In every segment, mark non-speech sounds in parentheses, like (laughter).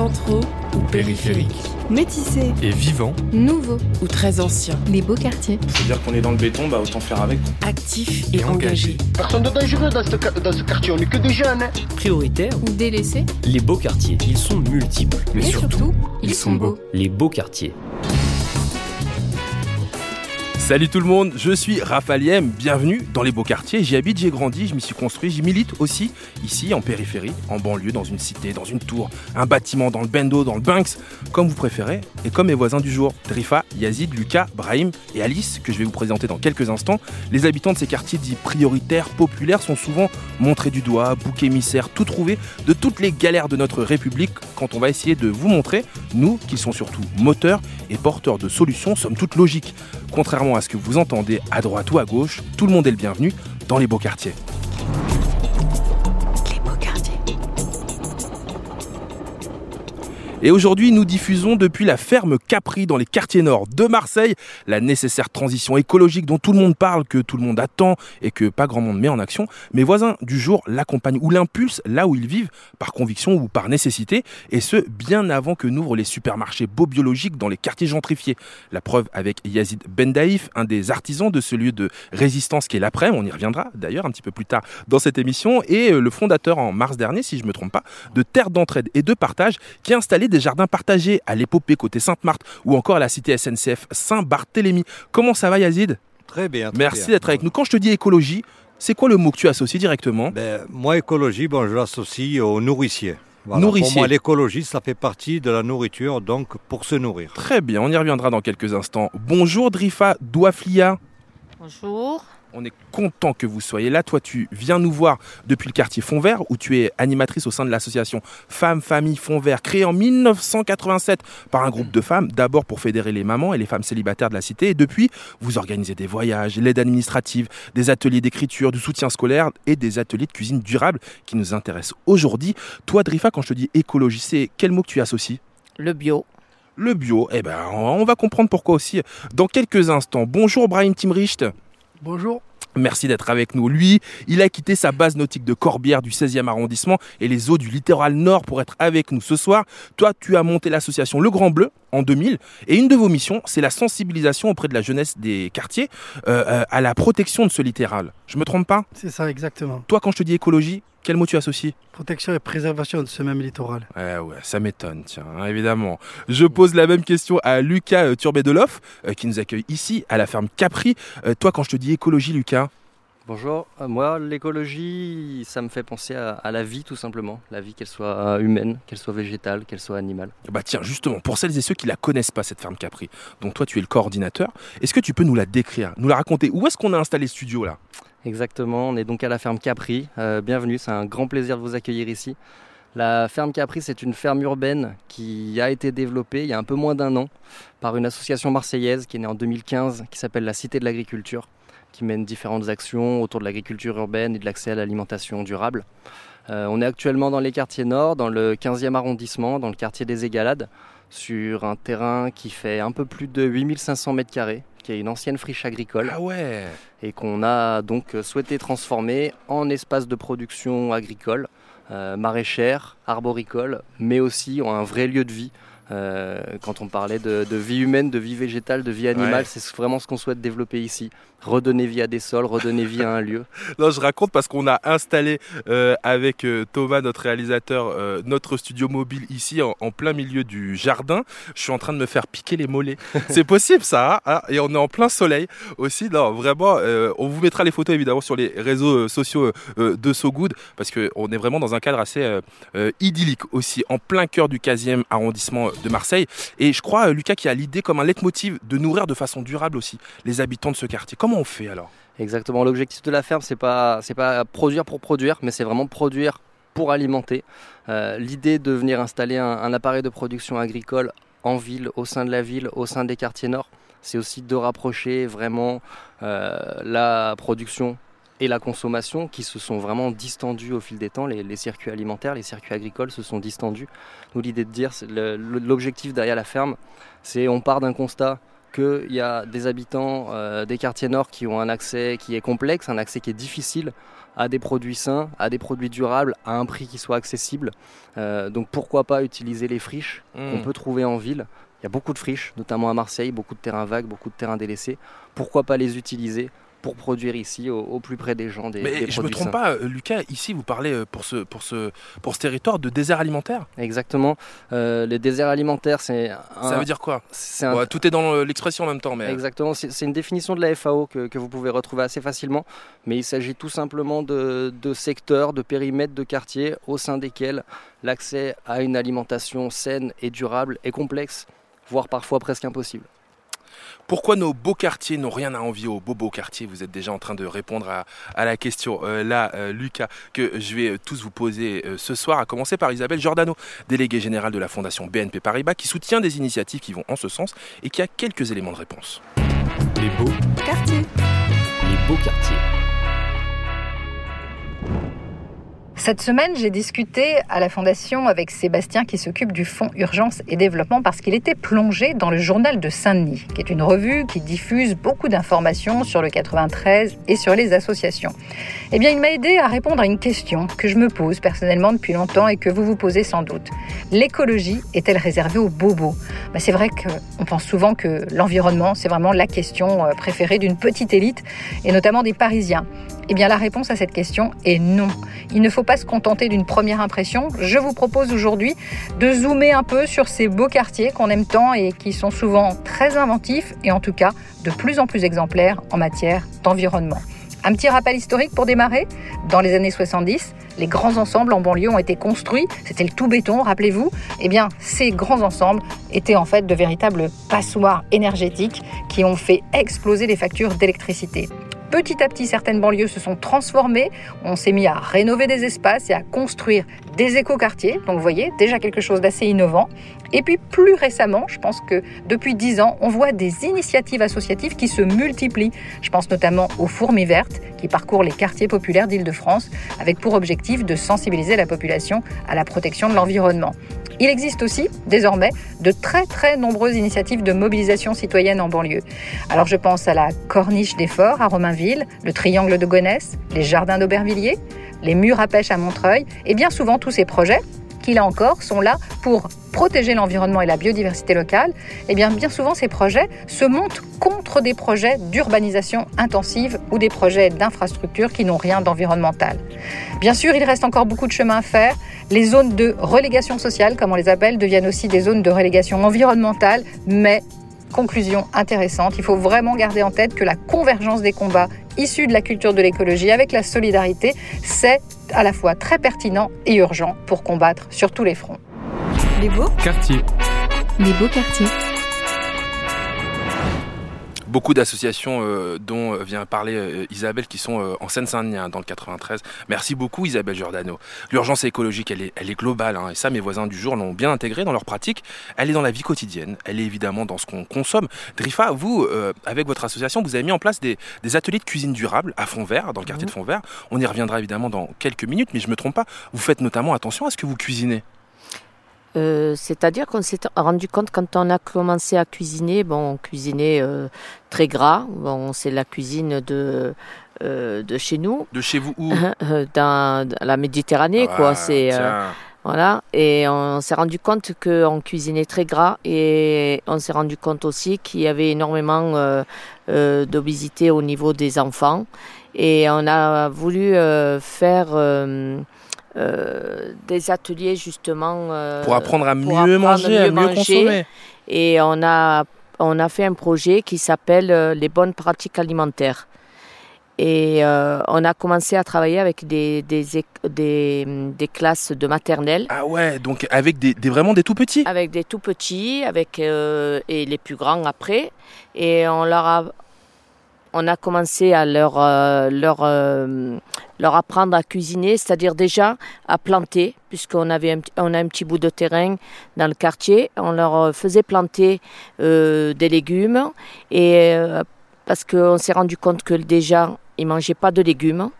Centraux ou périphérique Métissés. et vivant, Nouveaux. ou très ancien, Les Beaux Quartiers. C'est-à-dire qu'on est dans le béton, bah autant faire avec. actif Et et, engagé, Personne de dangereux dans ce, dans ce quartier, on n'est que des jeunes. hein. Prioritaires, Ou délaissés. les beaux quartiers. Ils sont multiples. mais surtout, ils sont beaux. Les beaux quartiers. Salut tout le monde, je suis Raphaël bienvenue dans les beaux quartiers. J'y habite, j'ai grandi, je m'y suis construit, j'y milite aussi, ici en périphérie, en banlieue, dans une cité, dans une tour, un bâtiment, dans le bendo, dans le Banks, comme vous préférez, et comme mes voisins du jour, Drifa, Yazid, Lucas, Brahim et Alice, que je vais vous présenter dans quelques instants. Les habitants de ces quartiers dits prioritaires, populaires, sont souvent montrés du doigt, boucs émissaires, tout trouvé de toutes les galères de notre République quand on va essayer de vous montrer, nous, qui sont surtout moteurs et porteurs de solutions, sommes toutes logiques. Contrairement à ce que vous entendez à droite ou à gauche, tout le monde est le bienvenu dans les beaux quartiers. Et aujourd'hui, nous diffusons depuis la ferme Capri dans les quartiers nord de Marseille la nécessaire transition écologique dont tout le monde parle, que tout le monde attend et que pas grand monde met en action. Mes voisins du jour l'accompagnent ou l'impulsent là où ils vivent, par conviction ou par nécessité, et ce, bien avant que n'ouvrent les supermarchés beaux biologiques dans les quartiers gentrifiés. La preuve avec Yazid Bendaïf, un des artisans de ce lieu de résistance qui est l'après, on y reviendra d'ailleurs un petit peu plus tard dans cette émission, et euh, le fondateur en mars dernier, si je ne me trompe pas, de Terre d'entraide et de partage, qui a installé des jardins partagés à l'épopée côté Sainte-Marthe ou encore à la cité SNCF Saint-Barthélemy. Comment ça va Yazid? Très bien. très Merci d'être avec nous. Quand je te dis écologie, c'est quoi le mot que tu associes directement? Ben, moi, écologie, bon, je l'associe au nourricier. Voilà. Nourricier. Pour moi, l'écologie, ça fait partie de la nourriture, donc pour se nourrir. Très bien, on y reviendra dans quelques instants. Bonjour Drifa Douaflia. Bonjour. On est content que vous soyez là. Toi, tu viens nous voir depuis le quartier Fond Vert, où tu es animatrice au sein de l'association Femmes, Famille, Fond Vert, créée en 1987 par un groupe de femmes, d'abord pour fédérer les mamans et les femmes célibataires de la cité. Et depuis, vous organisez des voyages, l'aide administrative, des ateliers d'écriture, du soutien scolaire et des ateliers de cuisine durable qui nous intéressent aujourd'hui. Toi, Drifa, quand je te dis écologie, c'est quel mot que tu associes? Le bio. le bio, eh ben, on va comprendre pourquoi aussi dans quelques instants. Bonjour Brahim Timricht. Bonjour. Merci d'être avec nous. Lui, il a quitté sa base nautique de Corbière du 16e arrondissement et les eaux du littoral nord pour être avec nous ce soir. Toi, tu as monté l'association Le Grand Bleu en 2000 et une de vos missions, c'est la sensibilisation auprès de la jeunesse des quartiers euh, euh, à la protection de ce littoral. Je me trompe pas? C'est ça, exactement. Toi, quand je te dis écologie, quel mot tu associes Protection et préservation de ce même littoral. Eh ouais, ça m'étonne, tiens, hein, évidemment. Je pose la même question à Lucas euh, Turbet-Deloff, euh, qui nous accueille ici, à la ferme Capri. Euh, toi, quand je te dis écologie, Lucas, Bonjour, Euh, moi l'écologie ça me fait penser à, à la vie tout simplement, la vie qu'elle soit humaine, qu'elle soit végétale, qu'elle soit animale. bah tiens, justement, pour celles et ceux qui la connaissent pas, cette ferme Capri, dont toi tu es le coordinateur, est-ce que tu peux nous la décrire, nous la raconter? Où est-ce qu'on a installé ce studio là? Exactement, on est donc à la ferme Capri, Euh, bienvenue, c'est un grand plaisir de vous accueillir ici. La ferme Capri c'est une ferme urbaine qui a été développée il y a un peu moins d'un an par une association marseillaise qui est née en 2015 qui s'appelle la Cité de l'Agriculture, qui mène différentes actions autour de l'agriculture urbaine et de l'accès à l'alimentation durable. Euh, on est actuellement dans les quartiers nord, dans le 15e arrondissement, dans le quartier des Égalades, sur un terrain qui fait un peu plus de 8500 mètres carrés, qui est une ancienne friche agricole Ah ouais et qu'on a donc souhaité transformer en espace de production agricole, euh, maraîchère, arboricole, mais aussi en un vrai lieu de vie. Euh, quand on parlait de, de vie humaine, de vie végétale, de vie animale, Ouais. c'est vraiment ce qu'on souhaite développer ici. Redonner vie à des sols, redonner vie à un lieu. (laughs) Non, je raconte parce qu'on a installé euh, avec euh, Thomas, notre réalisateur, notre studio mobile ici en, en plein milieu du jardin. Je suis en train de me faire piquer les mollets. (laughs) C'est possible ça hein Ah, Et on est en plein soleil aussi. Non, vraiment, on vous mettra les photos évidemment sur les réseaux sociaux de So Good parce qu'on est vraiment dans un cadre assez idyllique aussi, en plein cœur du 15e arrondissement de Marseille. Et je crois, euh, Lucas, qui a l'idée comme un leitmotiv de nourrir de façon durable aussi les habitants de ce quartier. Comment on fait alors? Exactement. L'objectif de la ferme, c'est pas c'est pas produire pour produire, mais c'est vraiment produire pour alimenter. Euh, L'idée de venir installer un, appareil de production agricole en ville, au sein de la ville, au sein des quartiers nord, c'est aussi de rapprocher vraiment euh, la production et la consommation qui se sont vraiment distendus au fil des temps. Les, les circuits alimentaires, les circuits agricoles se sont distendus. Nous, l'idée de dire, l'objectif derrière la ferme, c'est on part d'un constat qu'il y a des habitants euh, des quartiers nord qui ont un accès qui est complexe, un accès qui est difficile à des produits sains, à des produits durables, à un prix qui soit accessible. Euh, donc pourquoi pas utiliser les friches qu'on Mmh. peut trouver en ville. Il y a beaucoup de friches, notamment à Marseille, beaucoup de terrains vagues, beaucoup de terrains délaissés. Pourquoi pas les utiliser pour produire ici, au, au plus près des gens, des, Mais des je me produits trompe sains. pas, euh, Lucas, ici vous parlez euh, pour ce, pour ce, pour ce territoire de désert alimentaire Exactement. Euh, les déserts alimentaires, c'est un- Ça veut dire quoi c'est un- Ouais, Tout est dans euh, l'expression en même temps, mais. Exactement, c'est c'est une définition de la FAO que, que vous pouvez retrouver assez facilement, mais il s'agit tout simplement de, de secteurs, de périmètres de quartiers au sein desquels l'accès à une alimentation saine et durable est complexe, voire parfois presque impossible. Pourquoi nos beaux quartiers n'ont rien à envier aux beaux beaux quartiers? Vous êtes déjà en train de répondre à, à la question euh, là, euh, Lucas, que je vais euh, tous vous poser euh, ce soir, à commencer par Isabelle Giordano, déléguée générale de la Fondation BNP Paribas, qui soutient des initiatives qui vont en ce sens et qui a quelques éléments de réponse. Les beaux, Quartier. les beaux quartiers. Cette semaine, j'ai discuté à la Fondation avec Sébastien qui s'occupe du Fonds Urgence et Développement parce qu'il était plongé dans le journal de Saint-Denis, qui est une revue qui diffuse beaucoup d'informations sur le 93 et sur les associations. Eh bien, il m'a aidé à répondre à une question que je me pose personnellement depuis longtemps et que vous vous posez sans doute. L'écologie est-elle réservée aux bobos? Ben, C'est vrai qu'on pense souvent que l'environnement, c'est vraiment la question euh, préférée d'une petite élite et notamment des Parisiens. Eh bien, la réponse à cette question est non. Il ne faut pas se contenter d'une première impression. Je vous propose aujourd'hui de zoomer un peu sur ces beaux quartiers qu'on aime tant et qui sont souvent très inventifs et en tout cas de plus en plus exemplaires en matière d'environnement. Un petit rappel historique pour démarrer. Dans les années 70, les grands ensembles en banlieue ont été construits. C'était le tout béton, rappelez-vous. Eh bien, ces grands ensembles étaient en fait de véritables passoires énergétiques qui ont fait exploser les factures d'électricité. Petit à petit, certaines banlieues se sont transformées. On s'est mis à rénover des espaces et à construire des écoquartiers. Donc, vous voyez, déjà quelque chose d'assez innovant. Et puis, plus récemment, je pense que depuis 10 ans, on voit des initiatives associatives qui se multiplient. Je pense notamment aux Fourmis Vertes, qui parcourent les quartiers populaires d'Île-de-France, avec pour objectif de sensibiliser la population à la protection de l'environnement. Il existe aussi, désormais, de très très nombreuses initiatives de mobilisation citoyenne en banlieue. Alors je pense à la Corniche des Forts à Romainville, le Triangle de Gonesse, les Jardins d'Aubervilliers, les Murs à pêche à Montreuil, et bien souvent tous ces projets, là encore sont là pour protéger l'environnement et la biodiversité locale, et bien bien souvent ces projets se montent contre des projets d'urbanisation intensive ou des projets d'infrastructures qui n'ont rien d'environnemental. Bien sûr, il reste encore beaucoup de chemin à faire. Les zones de relégation sociale, comme on les appelle, deviennent aussi des zones de relégation environnementale, mais conclusion intéressante, il faut vraiment garder en tête que la convergence des combats issus de la culture de l'écologie avec la solidarité, c'est à la fois très pertinent et urgent pour combattre sur tous les fronts. Les beaux Quartier. Les beaux quartiers. Beaucoup d'associations euh, dont euh, vient parler euh, Isabelle qui sont euh, en Seine-Saint-Denis hein, dans le 93. Merci beaucoup Isabelle Giordano. L'urgence écologique, elle est, elle est globale hein, et ça mes voisins du jour l'ont bien intégré dans leur pratique. Elle est dans la vie quotidienne, elle est évidemment dans ce qu'on consomme. Drifa, vous, avec votre association, vous avez mis en place des, des ateliers de cuisine durable à Fond-Vert, dans le quartier de Fond-Vert. On y reviendra évidemment dans quelques minutes, mais je me trompe pas. Vous faites notamment attention à ce que vous cuisinez. Euh, C'est-à-dire qu'on s'est rendu compte quand on a commencé à cuisiner, bon, on cuisinait euh, très gras, bon, c'est la cuisine de, euh, de chez nous, De chez vous où (laughs) dans, dans la Méditerranée, quoi. Ah, C'est euh, tiens. voilà, et on s'est rendu compte qu'on cuisinait très gras et on s'est rendu compte aussi qu'il y avait énormément d'obésité au niveau des enfants et on a voulu faire euh, des ateliers justement euh, Pour apprendre à mieux apprendre manger, à mieux manger. consommer. Et on a, on a fait un projet qui s'appelle euh, les bonnes pratiques alimentaires. Et euh, on a commencé à travailler avec des, des, des, des classes de maternelle, Ah ouais, donc avec des, des- vraiment des tout petits. avec des tout petits, avec euh, et les plus grands après. Et on leur a, on a commencé à leur, euh, euh, leur apprendre à cuisiner, c'est-à-dire déjà à planter, puisqu'on avait un, a un petit bout de terrain dans le quartier. On leur euh, faisait planter des légumes parce qu'on s'est rendu compte que déjà ils mangeaient pas de légumes.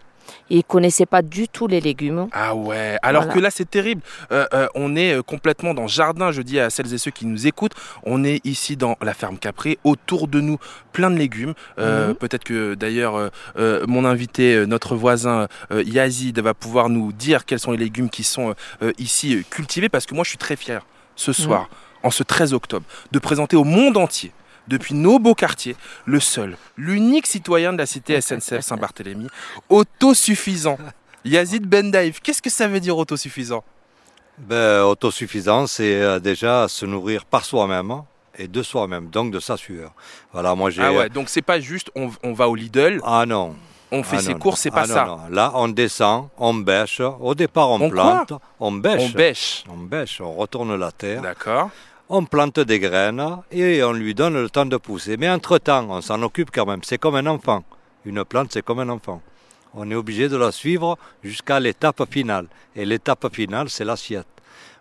Ils connaissaient pas du tout les légumes. Ah ouais, alors Voilà. que là c'est terrible. Euh, euh, on est euh, complètement dans le jardin, je dis à celles et ceux qui nous écoutent, on est ici dans la ferme Capré, autour de nous plein de légumes. Euh, Mhm. Peut-être que d'ailleurs mon invité, notre voisin Yazid va pouvoir nous dire quels sont les légumes qui sont ici cultivés, parce que moi je suis très fier ce soir, en ce 13 octobre, de présenter au monde entier depuis nos beaux quartiers, le seul, l'unique citoyen de la cité SNCF Saint-Barthélemy, autosuffisant. Yazid Bendaïf, qu'est-ce que ça veut dire autosuffisant? Ben, autosuffisant, c'est euh, déjà se nourrir par soi-même et de soi-même, donc de sa sueur. Voilà, moi j'ai. Ah ouais, donc c'est pas juste on, on va au Lidl, Ah non. on fait Ah ses non, courses, c'est pas Ah non, ça. non. Là, on descend, on bêche. Au départ, on, On plante, on bêche. On bêche. On bêche, on retourne la terre. D'accord. On plante des graines et on lui donne le temps de pousser. Mais entre-temps, on s'en occupe quand même. C'est comme un enfant. Une plante, c'est comme un enfant. On est obligé de la suivre jusqu'à l'étape finale. Et l'étape finale, c'est l'assiette.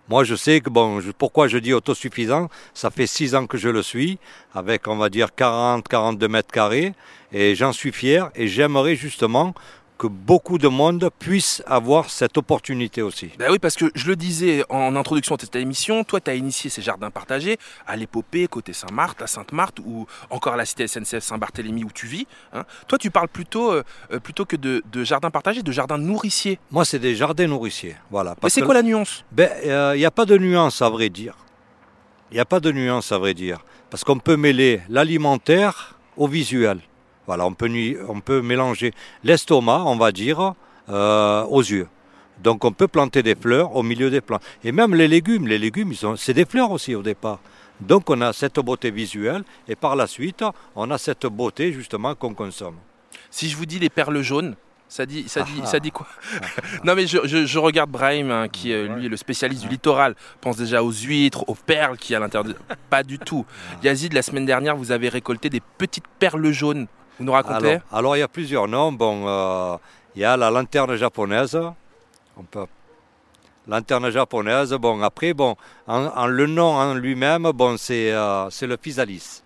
Moi, je sais que, bon, pourquoi je dis autosuffisant, ça fait six ans que je le suis, avec, on va dire, 40, 42 mètres carrés, et j'en suis fier, et j'aimerais justement que beaucoup de monde puisse avoir cette opportunité aussi. Bah oui, parce que je le disais en introduction de cette émission, toi, tu as initié ces jardins partagés à l'épopée, côté Saint-Marthe, à Sainte-Marthe, ou encore à la cité SNCF Saint-Barthélemy où tu vis. hein. Toi, tu parles plutôt, euh, euh, plutôt que de, de jardins partagés, de jardins nourriciers. Moi, c'est des jardins nourriciers. Voilà. Mais c'est quoi la nuance? Ben, il n'y a pas de nuance à vrai dire. Il n'y a pas de nuance à vrai dire. Parce qu'on peut mêler l'alimentaire au visuel. Voilà, on peut, nu- on peut mélanger l'estomac, on va dire, euh, aux yeux. Donc on peut planter des fleurs au milieu des plantes. Et même les légumes, les légumes, c'est des fleurs aussi au départ. Donc on a cette beauté visuelle et par la suite, on a cette beauté justement qu'on consomme. Si je vous dis les perles jaunes, ça dit, ça dit, Ah. ça dit quoi? (laughs) Non mais je, je- je regarde Brahim, hein, qui euh, lui est le spécialiste du littoral, pense déjà aux huîtres, aux perles qui à l'intérieur. de- Pas du tout. Yazid, la semaine dernière, vous avez récolté des petites perles jaunes. Vous nous racontez Alors, alors, il y a plusieurs noms. Bon, euh, il y a la lanterne japonaise. On peut... Lanterne japonaise. Bon, après, bon, en, en le nom en lui-même, bon, c'est euh, c'est le physalis.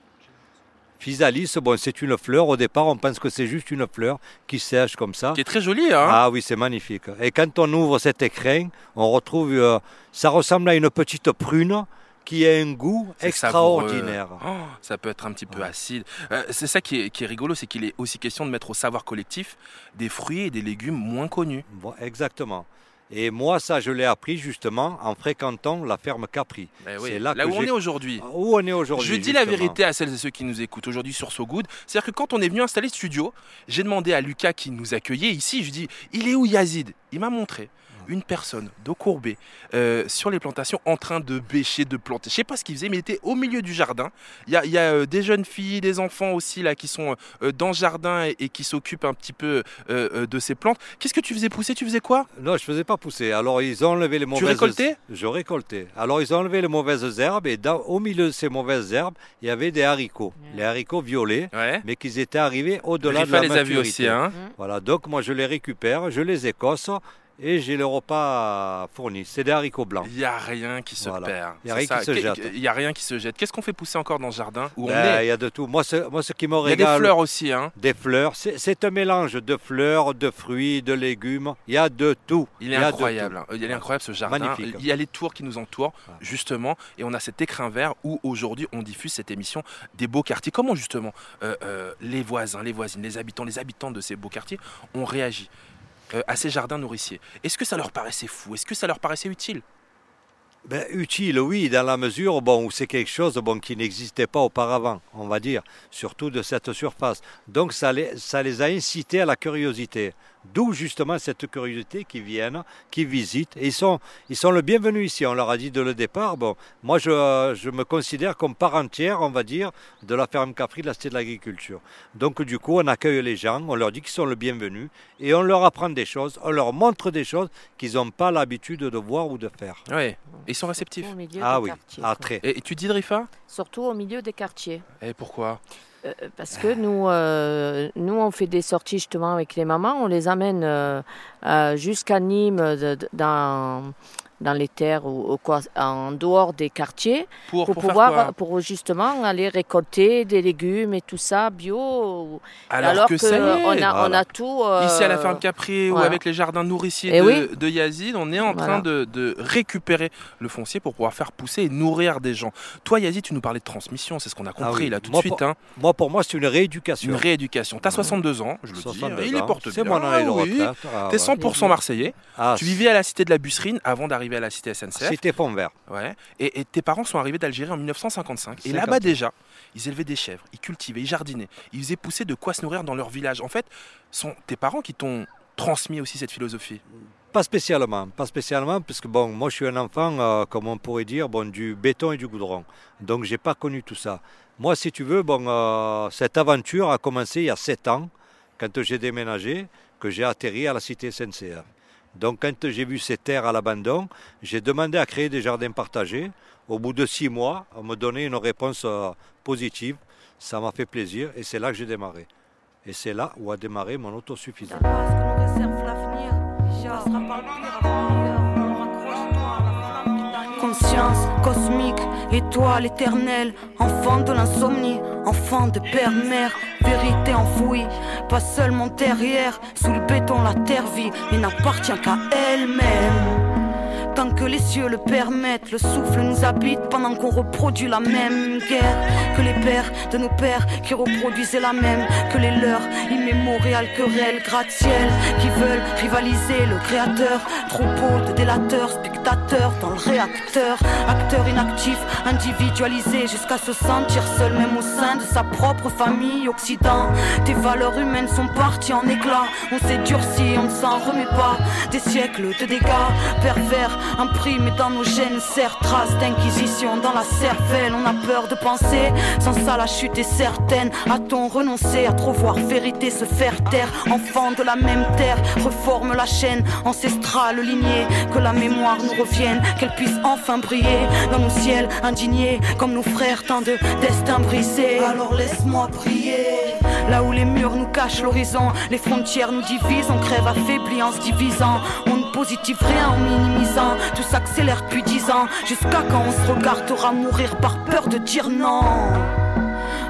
Physalis, bon, c'est une fleur. Au départ, on pense que c'est juste une fleur qui sèche comme ça. Qui est très jolie, hein Ah oui, c'est magnifique. Et quand on ouvre cet écrin, on retrouve, euh, ça ressemble à une petite prune qui a un goût extraordinaire. Oh, ça peut être un petit peu acide. Euh, c'est ça qui est, qui est rigolo, c'est qu'il est aussi question de mettre au savoir collectif des fruits et des légumes moins connus. Bon, exactement. Et moi, ça, je l'ai appris justement en fréquentant la ferme Capri. Eh oui, C'est là, là, que où on est aujourd'hui. Où on est aujourd'hui. Je dis la vérité à celles et ceux qui nous écoutent aujourd'hui sur So Good. C'est-à-dire que quand on est venu installer ce studio, j'ai demandé à Lucas qui nous accueillait ici, je dis il est où Yazid? Il m'a montré une personne dos courbé euh, sur les plantations en train de bêcher, de planter. Je sais pas ce qu'il faisait, mais il était au milieu du jardin. Il y a, il y a, euh, des jeunes filles, des enfants aussi là qui sont euh, dans le jardin et, et qui s'occupent un petit peu de ces plantes. Qu'est-ce que tu faisais pousser? Tu faisais quoi? Non, je faisais pas pousser. Alors, ils ont enlevé les mauvaises... récoltais? Je récoltais. Alors, ils ont enlevé les mauvaises herbes et dans- au milieu de ces mauvaises herbes, il y avait des haricots. Les haricots violets, Ouais. mais qu'ils étaient arrivés au-delà de la les maturité. aussi, hein Voilà, donc moi, je les récupère, je les écosse et j'ai le repas fourni. C'est des haricots blancs. Il n'y a rien qui se Voilà. perd. Il y a rien qui se jette. Il n'y a rien qui se jette. Qu'est-ce qu'on fait pousser encore dans le jardin où on Ben, est? Il y a de tout. Moi, ce, moi, ce qui me Il y a régale... des fleurs aussi, hein Des fleurs, c'est un mélange de fleurs, de fruits, de légumes. Il y a de tout. Il est y incroyable. tout. Il est incroyable ce jardin. Magnifique. Il y a les tours qui nous entourent, justement, et on a cet écrin vert où aujourd'hui on diffuse cette émission des beaux quartiers. Comment justement euh, euh, les voisins, les voisines, les habitants, les habitants de ces beaux quartiers ont réagi? Euh, à ces jardins nourriciers Est-ce que ça leur paraissait fou? Est-ce que ça leur paraissait utile? Ben, utile, oui, dans la mesure bon, où c'est quelque chose bon, qui n'existait pas auparavant, on va dire, surtout de cette surface. Donc ça les, ça les a incités à la curiosité. D'où justement cette curiosité qui viennent, qui visitent. Et ils sont, ils sont le bienvenu ici. On leur a dit de le départ. Bon, moi, je, je me considère comme part entière, on va dire, de la ferme Capri de la Cité de l'Agriculture. Donc, du coup, on accueille les gens, on leur dit qu'ils sont le bienvenu et on leur apprend des choses, on leur montre des choses qu'ils n'ont pas l'habitude de voir ou de faire. Oui. Ils sont réceptifs. Au milieu Ah des oui, quartiers, ah, très. Et, et tu dis Drifa Surtout au milieu des quartiers. Et pourquoi? Euh, parce que nous, euh, nous, on fait des sorties justement avec les mamans. On les amène euh, jusqu'à Nîmes, dans, dans les terres ou, ou quoi, en dehors des quartiers Pour, pouvoir, pour justement aller récolter des légumes et tout ça bio. Alors, que, est, on, a, on a tout. euh, Ici à la ferme Capri ou avec les jardins nourriciers Eh de, oui. de Yazid, on est en train de, de récupérer le foncier pour pouvoir faire pousser et nourrir des gens. Toi Yazid, tu nous parlais de transmission, c'est ce qu'on a compris Ah oui. là tout de suite. pour- hein. Moi, pour moi, c'est une rééducation. Une rééducation. T'as 62 ans, je le dis, 62 il est porte bien. C'est mon de oui. Ah, T'es ouais. 100% marseillais. Ah, tu vivais à la cité de la Busserine avant d'arriver à la cité SNCF. C'était Fond Vert. Ouais. Et, et tes parents sont arrivés d'Algérie en 1955. Et 50. là-bas déjà, ils élevaient des chèvres, ils cultivaient, ils jardinaient, ils faisaient pousser de quoi se nourrir dans leur village. En fait, sont tes parents qui t'ont transmis aussi cette philosophie? Pas spécialement, pas spécialement, parce que bon, moi je suis un enfant, euh, comme on pourrait dire, bon, du béton et du goudron. Donc j'ai pas connu tout ça. Moi, si tu veux, bon, euh, cette aventure a commencé il y a 7 ans, quand j'ai déménagé, que j'ai atterri à la cité SNCF. Donc quand j'ai vu ces terres à l'abandon, j'ai demandé à créer des jardins partagés. Au bout de 6 mois, on me donnait une réponse euh, positive. Ça m'a fait plaisir et c'est là que j'ai démarré. Et c'est là où a démarré mon autosuffisance. Conscience cosmique, étoile éternelle, enfant de l'insomnie, enfant de père-mère, vérité enfouie, pas seulement derrière, sous le béton la terre vit et n'appartient qu'à elle-même. Tant que les cieux le permettent, le souffle nous habite pendant qu'on reproduit la même guerre que les pères de nos pères qui reproduisaient la même que les leurs immémoriales querelles gratte-ciel qui veulent rivaliser le créateur. Troupeau de délateurs, spectateurs dans le réacteur, acteurs inactifs, individualisés jusqu'à se sentir seul même au sein de sa propre famille. Occident, tes valeurs humaines sont parties en éclats. On s'est durci, on ne s'en remet pas. Des siècles de dégâts pervers imprimés dans nos gènes, serre traces d'inquisition dans la cervelle. On a peur de penser, sans ça la chute est certaine. A-t-on renoncé à trop voir vérité se faire taire? Enfant de la même terre, reforme la chaîne ancestrale lignée. Que la mémoire nous revienne, qu'elle puisse enfin briller dans nos ciels indignés, comme nos frères, tant de destins brisés. Alors laisse-moi prier. Là où les murs nous cachent l'horizon, les frontières nous divisent, on crève affaibli en se divisant. On ne positive rien en minimisant, tout s'accélère depuis dix ans, jusqu'à quand on se regardera mourir par peur de dire non?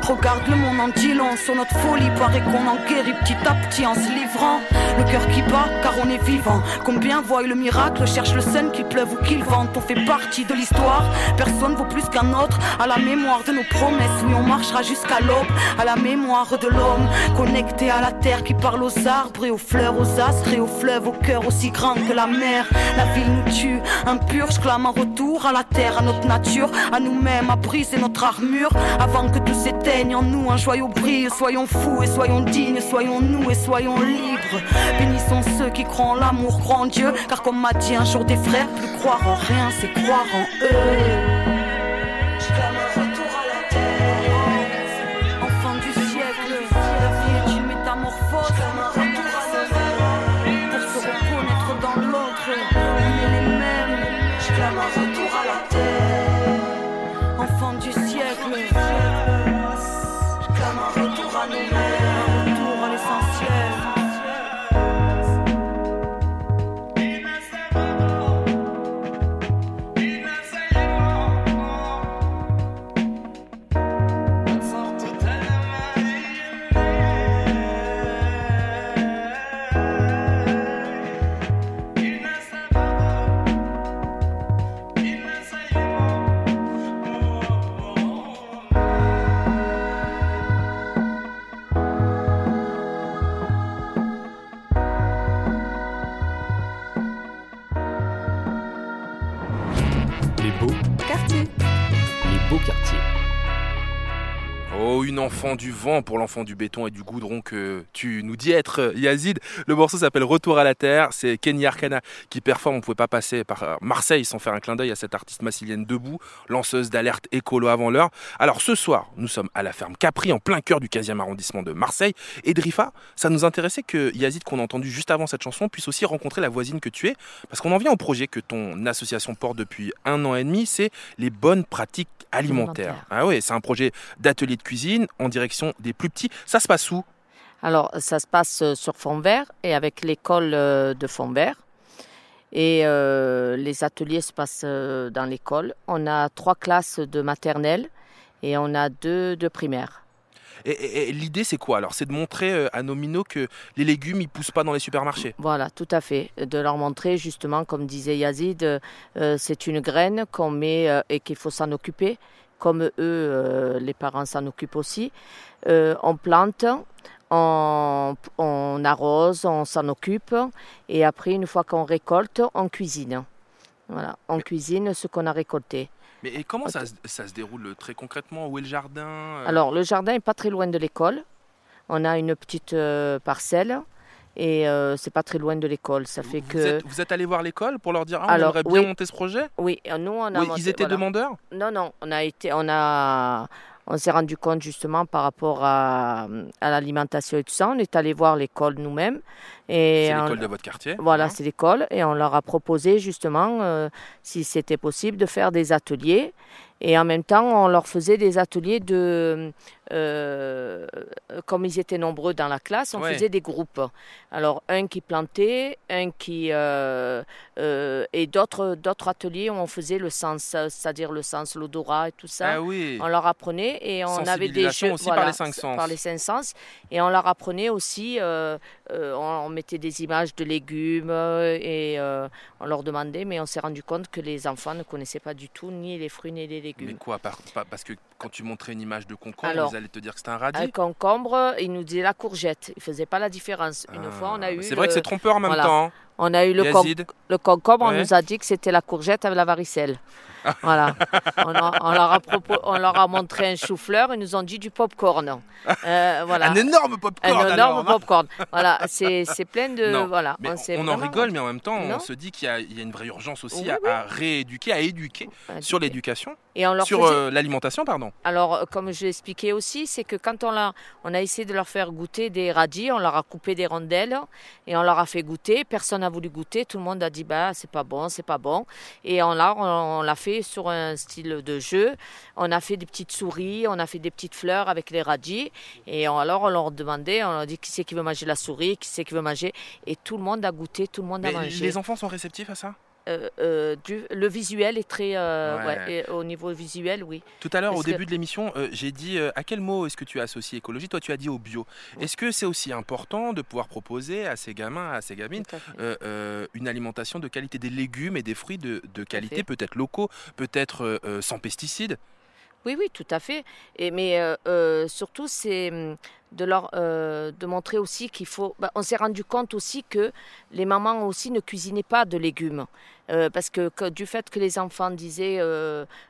Regarde le monde en dit long sur notre folie, paraît qu'on en guérit petit à petit en se livrant. Le cœur qui bat car on est vivant. Combien voient le miracle, cherche le sun qu'il pleuve ou qu'il vente. On fait partie de l'histoire, personne vaut plus qu'un autre. À la mémoire de nos promesses, oui on marchera jusqu'à l'aube. À la mémoire de l'homme, connecté à la terre qui parle aux arbres et aux fleurs, aux astres et aux fleuves, au cœur aussi grand que la mer. La ville nous tue, impur, je clame un retour à la terre, à notre nature, à nous-mêmes, à briser notre armure avant que tout s'éteigne en nous. Un joyau brille, soyons fous et soyons dignes, soyons nous et soyons libres. Bénissons ceux qui croient en l'amour, en Dieu, car comme m'a dit un jour des frères, plus croire en rien, c'est croire en eux. Oh, une enfant du vent pour l'enfant du béton et du goudron que tu nous dis être, euh, Yazid. Le morceau s'appelle Retour à la Terre. C'est Kenny Arcana qui performe. On ne pouvait pas passer par euh, Marseille sans faire un clin d'œil à cette artiste massilienne debout, lanceuse d'alerte écolo avant l'heure. Alors ce soir, nous sommes à la ferme Capri, en plein cœur du 15e arrondissement de Marseille. Et Drifa, ça nous intéressait que Yazid, qu'on a entendu juste avant cette chanson, puisse aussi rencontrer la voisine que tu es. Parce qu'on en vient au projet que ton association porte depuis un an et demi, c'est les bonnes pratiques alimentaires. Alimentaires. Ah ouais, c'est un projet d'atelier de cuisine en direction des plus petits. Ça se passe où? Alors, ça se passe euh, sur fond vert et avec l'école euh, de fond vert. Et les ateliers se passent dans l'école. On a trois classes de maternelle et on a deux de primaire. Et, l'idée, c'est quoi? Alors, c'est de montrer euh, à nos minots que les légumes, ils poussent pas dans les supermarchés. Voilà, tout à fait. De leur montrer, justement, comme disait Yazid, euh, c'est une graine qu'on met euh, et qu'il faut s'en occuper. Comme eux, les parents s'en occupent aussi. on plante, on, on arrose, on s'en occupe. Et après, une fois qu'on récolte, on cuisine. Voilà, on cuisine ce qu'on a récolté. Mais comment ça, ça, se déroule très concrètement? Où est le jardin euh? Alors, le jardin n'est pas très loin de l'école. On a une petite euh, parcelle et euh, c'est pas très loin de l'école. Ça fait vous que êtes, vous êtes allé voir l'école pour leur dire ah, on aimerait bien monter ce projet? Oui, nous on a. ils étaient demandeurs? Non, non, on a été, on a, on s'est rendu compte justement par rapport à, à l'alimentation et tout ça. On est allé voir l'école nous-mêmes. C'est l'école de votre quartier Voilà, c'est l'école. Et on leur a proposé justement, euh, si c'était possible, de faire des ateliers. Et en même temps, on leur faisait des ateliers de, euh, comme ils étaient nombreux dans la classe, on faisait des groupes. Alors un qui plantait, un qui euh, euh, et d'autres d'autres ateliers où on faisait le sens, c'est-à-dire le sens, l'odorat et tout ça. Ah oui. On leur apprenait et on avait des jeux aussi par les cinq sens. Par les cinq sens et on leur apprenait aussi. on, mettait des images de légumes et on leur demandait, mais on s'est rendu compte que les enfants ne connaissaient pas du tout ni les fruits ni les légumes. Mais quoi Parce que quand tu montrais une image de concombre, allait te dire que c'était un radis Un concombre, il nous disait la courgette. Il faisait pas la différence. Une ah, fois, on a eu. C'est vrai que c'est trompeur en même temps. Hein. On a eu le, le concombre, on nous a dit que c'était la courgette avec la varicelle. Voilà. On, leur a on, leur a montré un chou-fleur, ils nous ont dit du pop-corn. Euh, voilà. Un énorme pop-corn. Un énorme pop-corn. voilà, c'est plein de. Voilà. on, en rigole, mais en même temps, on se dit qu'il y, a une vraie urgence aussi à, rééduquer, à éduquer sur l'éducation. Et sur euh, l'alimentation, pardon. Alors, comme je l'expliquais aussi, c'est que quand on a, on a essayé de leur faire goûter des radis, on leur a coupé des rondelles et on leur a fait goûter. Personne n'a voulu goûter. Tout le monde a dit bah c'est pas bon, c'est pas bon. Et on l'a, on l'a fait sur un style de jeu. On a fait des petites souris, on a fait des petites fleurs avec les radis. Et alors, on leur demandait, on leur dit qui c'est qui veut manger la souris, qui c'est qui veut manger. Et tout le monde a goûté, tout le monde a mangé. Les enfants sont réceptifs à ça? Euh, euh, le visuel est très. Euh, au niveau visuel, oui. Tout à l'heure, au début de l'émission, j'ai dit à quel mot est-ce que tu associes écologie? Toi, tu as dit au bio. Est-ce que c'est aussi important de pouvoir proposer à ces gamins, à ces gamines, une alimentation de qualité, des légumes et des fruits de, de qualité, peut-être locaux, peut-être sans pesticides? Oui, oui, tout à fait. Et, mais euh, euh, surtout, c'est hum, de leur euh, de montrer aussi qu'il faut. Bah, on s'est rendu compte aussi que les mamans aussi ne cuisinaient pas de légumes. Parce que, du fait que les enfants disaient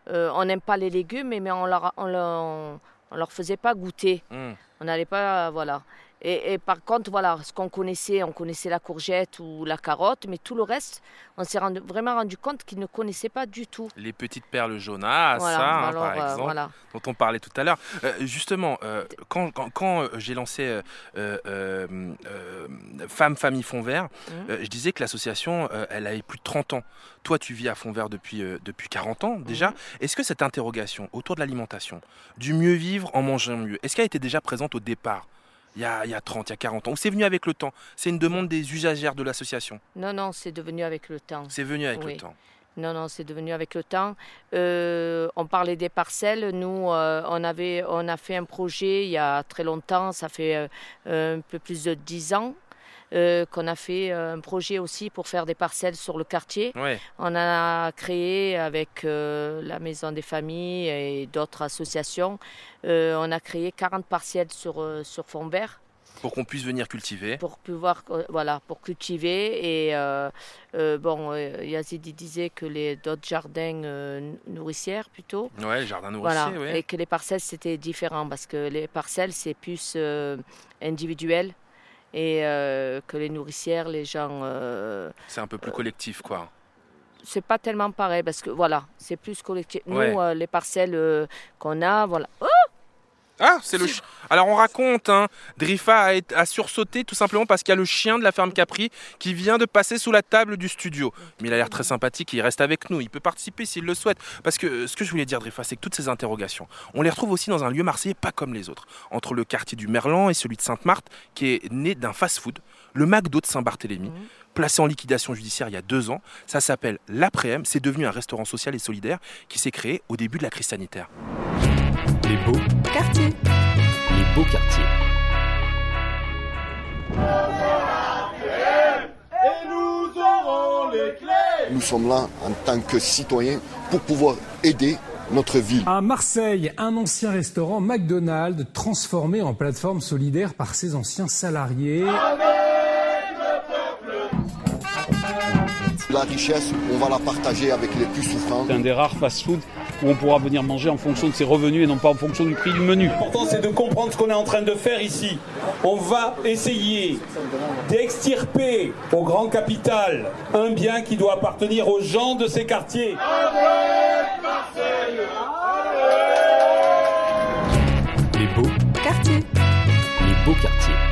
on n'aime pas les légumes, mais on leur, on leur, on leur faisait pas goûter. Mmh. On n'allait pas. Voilà. Et, par contre, voilà, ce qu'on connaissait, on connaissait la courgette ou la carotte, mais tout le reste, on s'est vraiment rendu compte qu'ils ne connaissaient pas du tout. Les petites perles jaunasses, hein, par euh, exemple, dont on parlait tout à l'heure. Euh, justement, euh, quand, quand, j'ai lancé Femmes, Famille, Fond Vert, mmh. je disais que l'association, elle avait plus de 30 ans. Toi, tu vis à Fond Vert depuis, depuis 40 ans déjà. Mmh. Est-ce que cette interrogation autour de l'alimentation, du mieux vivre en mangeant mieux, est-ce qu'elle était déjà présente au départ il y, a, il y a 30, il y a 40 ans Ou c'est venu avec le temps C'est une demande des usagères de l'association Non, non, c'est devenu avec le temps. C'est venu avec le temps. Non, non, c'est devenu avec le temps. Euh, on parlait des parcelles. Nous, euh, on, avait, on a fait un projet il y a très longtemps, ça fait euh, un peu plus de 10 ans. Euh, qu'on a fait euh, un projet aussi pour faire des parcelles sur le quartier. On a créé avec euh, la Maison des Familles et d'autres associations, on a créé 40 parcelles sur, sur fond vert. Pour qu'on puisse venir cultiver. Pour pouvoir, voilà, pour cultiver. Et bon, Yazid disait que les d'autres jardins nourricières plutôt. Ouais, jardins nourriciers, voilà, Et que les parcelles c'était différent parce que les parcelles c'est plus individuel et euh, que les nourricières, les gens. Euh, c'est un peu plus collectif, quoi. C'est pas tellement pareil parce que voilà, c'est plus collectif. Nous, euh, les parcelles qu'on a, voilà. Oh Ah, c'est le chien. Alors on raconte, hein, Drifa a, sursauté tout simplement parce qu'il y a le chien de la ferme Capri qui vient de passer sous la table du studio. Mais il a l'air très sympathique, il reste avec nous, il peut participer s'il le souhaite. Parce que euh, ce que je voulais dire, Drifa, c'est que toutes ces interrogations, on les retrouve aussi dans un lieu marseillais pas comme les autres. Entre le quartier du Merlan et celui de Sainte-Marthe, qui est né d'un fast-food, le McDo de Saint-Barthélemy. Placé en liquidation judiciaire il y a deux ans, ça s'appelle l'Après-M. C'est devenu un restaurant social et solidaire qui s'est créé au début de la crise sanitaire. Les beaux, Quartier. les beaux quartiers. Nous sommes là en tant que citoyens pour pouvoir aider notre ville. À Marseille, un ancien restaurant McDonald's transformé en plateforme solidaire par ses anciens salariés. La richesse, on va la partager avec les plus souffrants. C'est un des rares fast-food où on pourra venir manger en fonction de ses revenus et non pas en fonction du prix du menu. L'important, c'est de comprendre ce qu'on est en train de faire ici. On va essayer d'extirper au grand capital un bien qui doit appartenir aux gens de ces quartiers. Les beaux, Quartier. les beaux quartiers.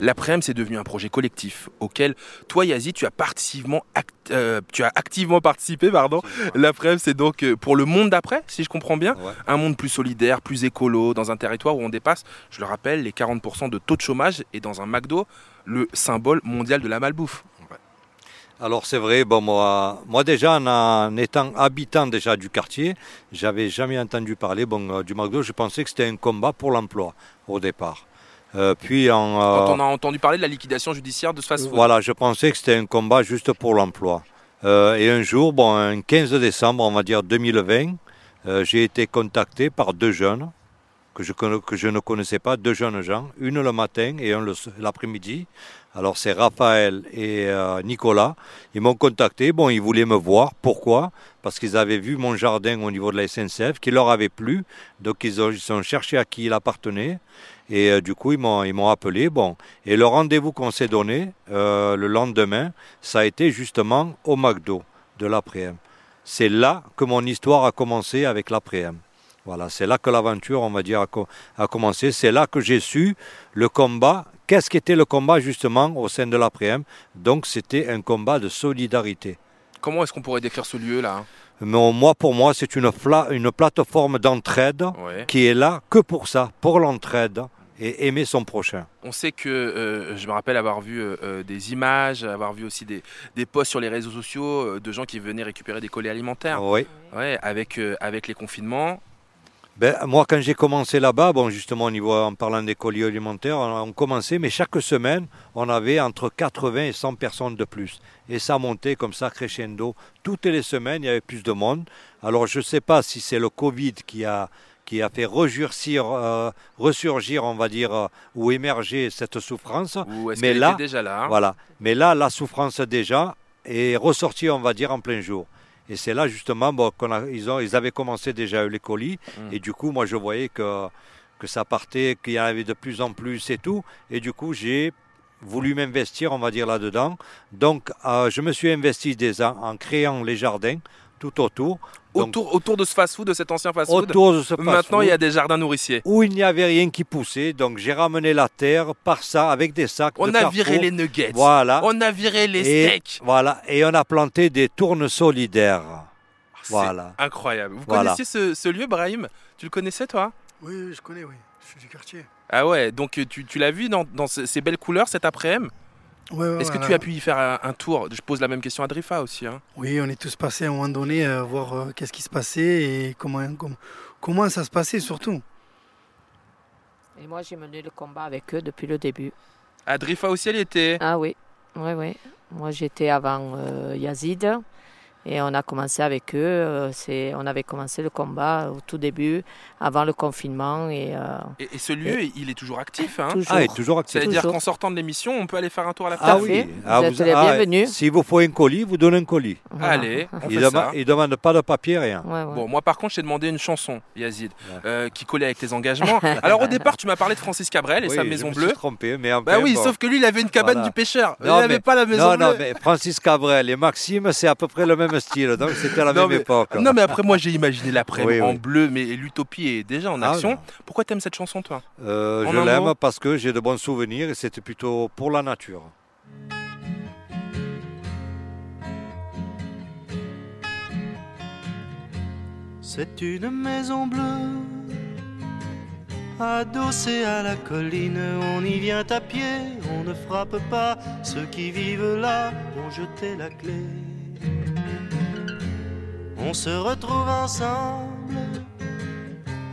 L'après-m, c'est devenu un projet collectif auquel toi, Yazid, tu as, participement act- euh, tu as activement participé. pardon. L'après-m, c'est donc euh, pour le monde d'après, si je comprends bien, un monde plus solidaire, plus écolo, dans un territoire où on dépasse, je le rappelle, les 40% de taux de chômage et dans un McDo, le symbole mondial de la malbouffe. Alors c'est vrai, bon, moi, moi déjà en, en étant habitant déjà du quartier, j'avais jamais entendu parler bon, euh, du McDo, je pensais que c'était un combat pour l'emploi au départ. Euh, puis en, Quand euh, on a entendu parler de la liquidation judiciaire de ce fast-food. Voilà, je pensais que c'était un combat juste pour l'emploi. Euh, et un jour, bon, un 15 décembre, on va dire 2020, euh, j'ai été contacté par deux jeunes que je, que je ne connaissais pas, deux jeunes gens, une le matin et un l'après-midi. Alors c'est Raphaël et euh, Nicolas. Ils m'ont contacté, bon, ils voulaient me voir. Pourquoi? Parce qu'ils avaient vu mon jardin au niveau de la SNCF, qui leur avait plu. Donc ils ont, ils ont cherché à qui il appartenait. Et euh, du coup, ils m'ont, appelé. Bon, et le rendez-vous qu'on s'est donné euh, le lendemain, ça a été justement au McDo de l'après-m. C'est là que mon histoire a commencé avec l'après-m. Voilà, c'est là que l'aventure, on va dire, a commencé. C'est là que j'ai su le combat. Qu'est-ce qu'était le combat justement au sein de l'après-m? Donc, c'était un combat de solidarité. Comment est-ce qu'on pourrait décrire ce lieu-là hein? Mais moi, pour moi, c'est une, une plateforme d'entraide Ouais. qui est là que pour ça, pour l'entraide et aimer son prochain. On sait que, euh, je me rappelle avoir vu euh, euh, des images, avoir vu aussi des, des posts sur les réseaux sociaux euh, de gens qui venaient récupérer des colis alimentaires. Oui. Ouais, avec, avec les confinements. Ben, moi, quand j'ai commencé là-bas, bon, justement, au niveau, en parlant des colis alimentaires, on, on commençait, mais chaque semaine, on avait entre 80 et 100 personnes de plus. Et ça montait comme ça, crescendo. Toutes les semaines, il y avait plus de monde. Alors, je ne sais pas si c'est le Covid qui a, qui a fait resurgir, euh, ressurgir, on va dire, euh, ou émerger cette souffrance. Ou est-ce mais là, déjà là hein? Voilà. Mais là, la souffrance déjà est ressortie, on va dire, en plein jour. Et c'est là justement bon, qu'on a, ils, ont, ils avaient commencé déjà les colis. Mm. Et du coup, moi, je voyais que, que ça partait, qu'il y en avait de plus en plus et tout. Et du coup, j'ai voulu m'investir, on va dire, là-dedans. Donc, euh, je me suis investi déjà en créant les jardins tout autour. Donc, autour, autour de ce fast-food, de cet ancien fast-food. Autour de ce Maintenant, fast-food. il y a des jardins nourriciers. où il n'y avait rien qui poussait. Donc, j'ai ramené la terre par ça, avec des sacs. On de a Carrefour. viré les nuggets. Voilà. On a viré les Et- steaks. Voilà, et on a planté des tournes solidaires. C'est Voilà. Incroyable. Vous Voilà. connaissiez ce, ce lieu, Brahim? Tu le connaissais, toi? Oui, oui, je connais, oui. Je suis du quartier. Ah ouais, donc euh, tu, tu l'as vu dans, dans ce- ces belles couleurs cet après-midi? Ouais, ouais, Est-ce que tu as pu y faire un, un tour? Je pose la même question à Drifa aussi. hein. Oui, on est tous passés à un moment donné euh, voir euh, qu'est-ce qui se passait et comment, comment, comment ça se passait surtout. Et moi, j'ai mené le combat avec eux depuis le début. Ah, Drifa aussi, elle y était? Ah oui, oui, oui. Moi, j'étais avant euh, Yazid. Et on a commencé avec eux. euh, c'est, on avait commencé le combat au tout début, avant le confinement. Et, euh, Et, et ce lieu, Et- il est toujours actif. Hein? Toujours. Ah, il est toujours actif. C'est-à-dire Toujours. qu'en sortant de l'émission, on peut aller faire un tour à la Ah oui. Ah, Vous êtes les bienvenus. S'il vous faut un colis, vous donnez un colis. voilà. Allez, (laughs) on Il fait ne ça. demande pas de papier, rien. Ouais, ouais. Bon, moi par contre, je t'ai demandé une chanson, Yazid, euh, qui collait avec tes engagements. (laughs) Alors au départ, tu m'as parlé de Francis Cabrel et Oui, sa je Maison me suis Bleue. trompé, mais Bah oui, bon. sauf que lui, il avait une cabane Voilà. du pêcheur. il n'avait pas la Maison non, Bleue. non, mais Francis Cabrel et Maxime, c'est à peu près le même (laughs) même style, donc c'était la Non, même mais- époque. Non, mais après, moi, j'ai imaginé l'après Oui, en oui. bleu, mais l'utopie est déjà en Ah, action. non. Pourquoi t'aimes cette chanson, toi? Euh, je l'aime parce que j'ai de bons souvenirs et c'était plutôt pour la nature. C'est une maison bleue, adossée à la colline. On y vient à pied, on ne frappe pas. Ceux qui vivent là ont jeté la clé. On se retrouve ensemble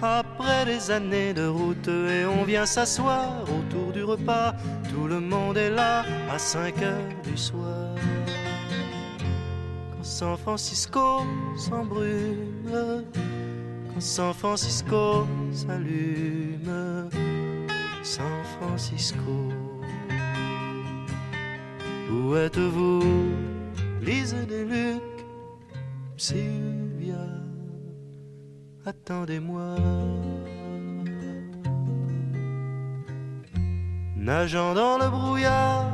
après des années de route et on vient s'asseoir autour du repas. Tout le monde est là à 5 heures du soir. Quand San Francisco s'embrume, quand San Francisco s'allume, San Francisco. Où êtes-vous, Lise des Lucs, Sylvia, attendez-moi. Nageant dans le brouillard,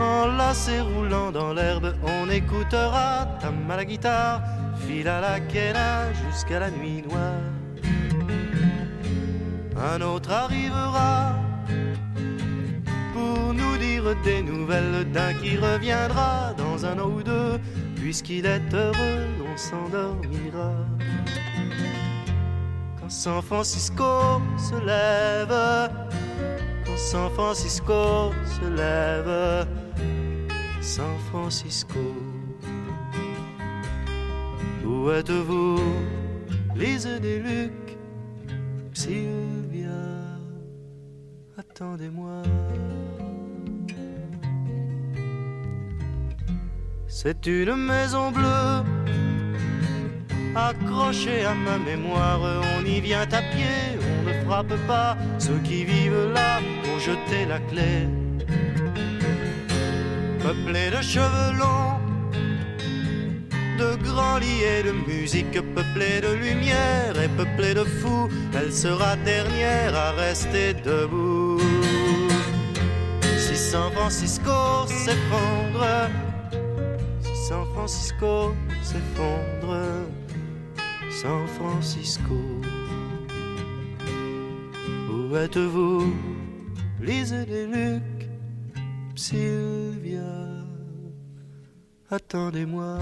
enlacé roulant dans l'herbe, on écoutera tam à la guitare, fil à la quena jusqu'à la nuit noire. Un autre arrivera pour nous dire des nouvelles d'un qui reviendra dans un an ou deux, puisqu'il est heureux, on s'endormira. Quand San Francisco se lève, quand San Francisco se lève, San Francisco. Où êtes-vous, Lise des Lucs, Sylvia, attendez-moi. C'est une maison bleue accrochée à ma mémoire. On y vient à pied, on ne frappe pas. Ceux qui vivent là ont jeté la clé. Peuplée de cheveux longs, de grands lits et de musique, peuplée de lumière et peuplée de fous, elle sera dernière à rester debout. Si San Francisco s'effondre, Francisco s'effondre, San Francisco. Où êtes-vous, Lise des Lucs, Sylvia, attendez-moi.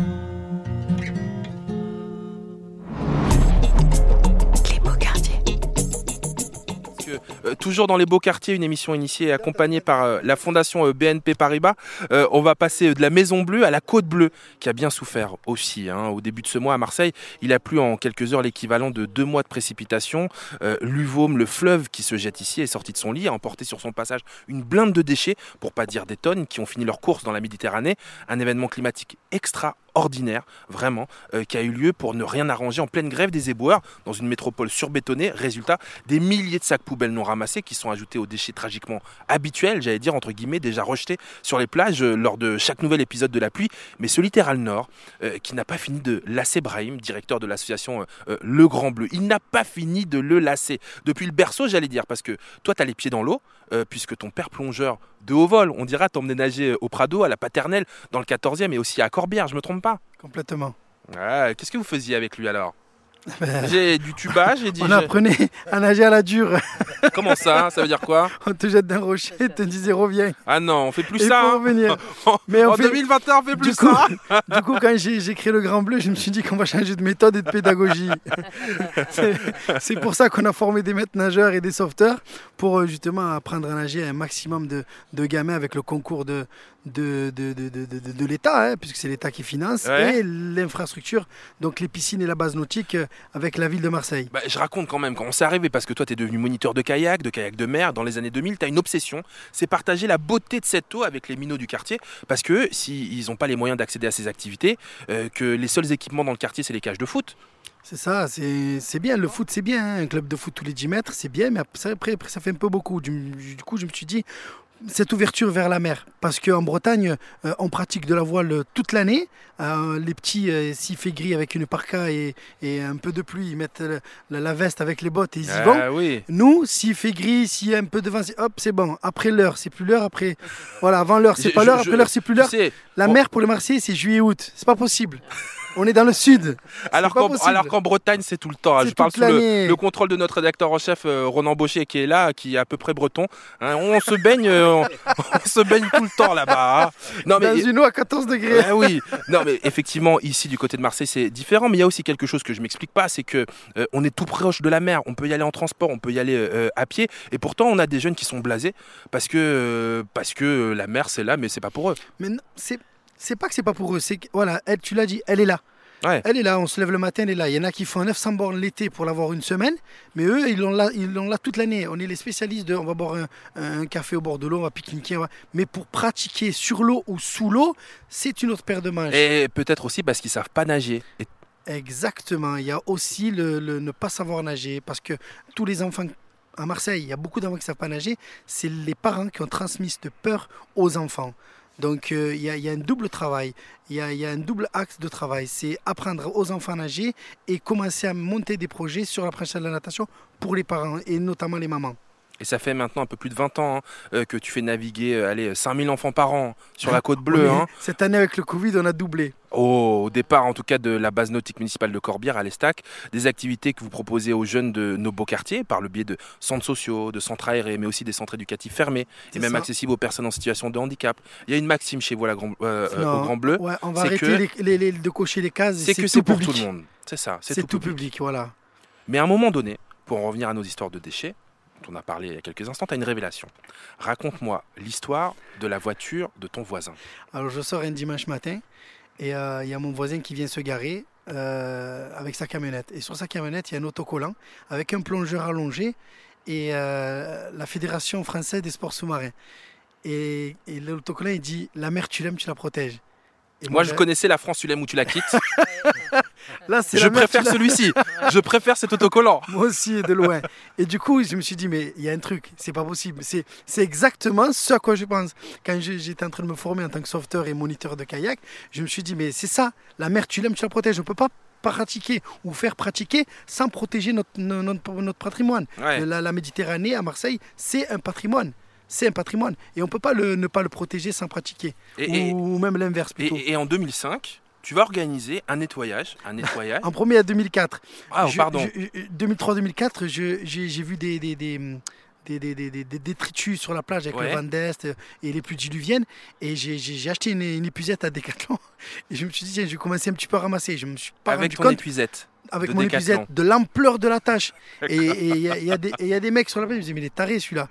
Euh, toujours dans les beaux quartiers, une émission initiée et accompagnée par euh, la fondation euh, BNP Paribas. On va passer de la Maison Bleue à la Côte Bleue, qui a bien souffert aussi. hein. Au début de ce mois à Marseille, il a plu en quelques heures l'équivalent de deux mois de précipitations. L'Uvaume, le fleuve qui se jette ici, est sorti de son lit, a emporté sur son passage une blinde de déchets, pour pas dire des tonnes, qui ont fini leur course dans la Méditerranée. Un événement climatique extraordinaire, vraiment, euh, qui a eu lieu pour ne rien arranger en pleine grève des éboueurs dans une métropole surbétonnée. Résultat, des milliers de sacs poubelles non ramassés qui sont ajoutés aux déchets tragiquement habituels, j'allais dire entre guillemets, déjà rejetés sur les plages euh, lors de chaque nouvel épisode de la pluie. Mais ce littéral nord, euh, qui n'a pas fini de lasser Brahim, directeur de l'association Le Grand Bleu, il n'a pas fini de le lasser. Depuis le berceau, j'allais dire, parce que toi, tu as les pieds dans l'eau, puisque ton père plongeur de haut vol, on dira, t'emmenait nager au Prado, à la Paternelle, dans le 14e et aussi à Corbière, je me trompe pas Complètement. Ouais, Qu'est-ce que vous faisiez avec lui alors J'ai du tuba, j'ai dit. On j'ai- apprenait à nager à la dure. (laughs) Comment ça Ça veut dire quoi On te jette d'un rocher, on te disait reviens. Ah non, on fait plus Et ça. faut hein. revenir. (laughs) En- Mais on en fait- 2021, on fait plus du coup, ça. (laughs) du coup, quand j'ai créé le Grand Bleu, je me suis dit qu'on va changer de méthode et de pédagogie. C'est- pour ça qu'on a formé des maîtres nageurs et des sauveteurs pour euh, justement apprendre à nager à un maximum de, de gamins avec le concours de, de, de, de, de- de- l'État, hein, puisque c'est l'État qui finance, Ouais. et l'infrastructure, donc les piscines et la base nautique euh, avec la ville de Marseille. Bah, je raconte quand même, quand on s'est arrivé, parce que toi, tu es devenu moniteur de kayak, de kayak de mer, dans les années 2000, tu as une obsession, c'est partager la beauté de cette eau avec les minots du quartier, parce que s'ils n'ont pas les moyens d'accéder à ces activités, euh, que les seuls équipements dans le quartier, c'est les cages de foot. C'est ça, c'est c'est bien. Le foot, c'est bien. hein. Un club de foot tous les 10 mètres, c'est bien. Mais après, après, après, ça fait un peu beaucoup. Du, du coup, je me suis dit, cette ouverture vers la mer. Parce qu'en Bretagne, euh, on pratique de la voile toute l'année. Euh, les petits, euh, s'il fait gris avec une parka et, et un peu de pluie, ils mettent la, la veste avec les bottes et ils y Ah vont. oui. Nous, s'il fait gris, s'il y a un peu de vent, c'est- hop, c'est bon. Après l'heure, c'est plus l'heure. Après, voilà, avant l'heure, c'est pas l'heure. Après l'heure, c'est plus l'heure. La bon. mer pour les Marseillais, c'est juillet-août. C'est pas possible. On est dans le sud. Alors qu'en, possible. alors qu'en Bretagne, c'est tout le temps. hein. C'est Je parle sous le, contrôle de notre rédacteur en chef, euh, Ronan Baucher, qui est là, qui est à peu près breton. Hein, on se baigne, euh, on, (laughs) on se baigne tout le temps là-bas. hein. Non, dans une eau à 14 degrés. Oui, non mais effectivement ici du côté de Marseille c'est différent, mais il y a aussi quelque chose que je m'explique pas, c'est que euh, on est tout proche de la mer, on peut y aller en transport, on peut y aller à pied, et pourtant on a des jeunes qui sont blasés parce que parce que la mer c'est là, mais c'est pas pour eux. Mais non, c'est c'est pas que c'est pas pour eux, c'est que voilà, elle, tu l'as dit, elle est là. Ouais. Elle est là, on se lève le matin, elle est là. Il y en a qui font 900 bornes l'été pour l'avoir une semaine, mais eux, ils l'ont là, ils l'ont là toute l'année. On est les spécialistes de, on va boire un, un café au bord de l'eau, on va pique-niquer, va- mais pour pratiquer sur l'eau ou sous l'eau, c'est une autre paire de manches. Et peut-être aussi parce qu'ils savent pas nager. Et Exactement. Il y a aussi le, le ne pas savoir nager parce que tous les enfants à Marseille, il y a beaucoup d'enfants qui ne savent pas nager. C'est les parents qui ont transmis cette peur aux enfants. Donc euh, il, y a, un double travail, il y y a un double axe de travail. C'est apprendre aux enfants à nager et commencer à monter des projets sur l'apprentissage de la natation pour les parents et notamment les mamans. Et ça fait maintenant un peu plus de 20 ans hein, euh, que tu fais naviguer euh, allez, 5000 enfants par an sur la côte bleue. Hein. Cette année avec le Covid, on a doublé. Au départ, en tout cas, de la base nautique municipale de Corbière à l'Estac, des activités que vous proposez aux jeunes de nos beaux quartiers par le biais de centres sociaux, de centres aérés, mais aussi des centres éducatifs fermés et même ça. accessibles aux personnes en situation de handicap. Il y a une maxime chez vous la Grand- euh, euh, au Grand Bleu. ouais, on va arrêter que- les- les- les- de cocher les cases. C'est que c'est pour tout le monde. C'est ça, c'est tout, tout public. voilà. Mais à un moment donné, pour en revenir à nos histoires de déchets, on a parlé il y a quelques instants, tu as une révélation. Raconte-moi l'histoire de la voiture de ton voisin. Alors je sors un dimanche matin et euh, il y a mon voisin qui vient se garer euh, avec sa camionnette. Et sur sa camionnette, il y a un autocollant avec un plongeur allongé et euh, la Fédération française des sports sous-marins. Et, et l'autocollant, il dit La mer, tu l'aimes, tu la protèges. Et Moi, je connaissais la France, tu l'aimes ou tu la quittes. (laughs) Là, c'est Je préfère celui-ci. (laughs) Je préfère cet autocollant. Moi aussi, de loin. Et du coup, je me suis dit, mais il y a un truc, c'est pas possible. C'est, c'est exactement ce à quoi je pense. Quand j'étais en train de me former en tant que sauveteur et moniteur de kayak, je me suis dit, mais c'est ça, la mer, tu l'aimes, tu la protèges. On peut pas pratiquer ou faire pratiquer sans protéger notre, notre, notre patrimoine. Ouais. La, la Méditerranée à Marseille, c'est un patrimoine. C'est un patrimoine. Et on peut pas le, ne pas le protéger sans pratiquer. Et- ou, et- même l'inverse plutôt. Et, et en 2005, tu vas organiser un nettoyage. Un nettoyage. (laughs) En premier à 2004. Ah, Je- pardon. je- 2003-2004, je- j'ai vu des, des, des, des, des- des- des- des détritus sur la plage avec Ouais. le Van d'Est et les pluies diluviennes. Et j'ai- acheté une, une épuisette à Decathlon. (laughs) Et je me suis dit, tiens, je vais commencer un petit peu à ramasser. Je me suis pas Avec rendu ton compte épuisette. Avec de mon épuisette, de l'ampleur de la tâche. Et il y, y y a des mecs sur la plage, je me disais, mais il est taré celui-là.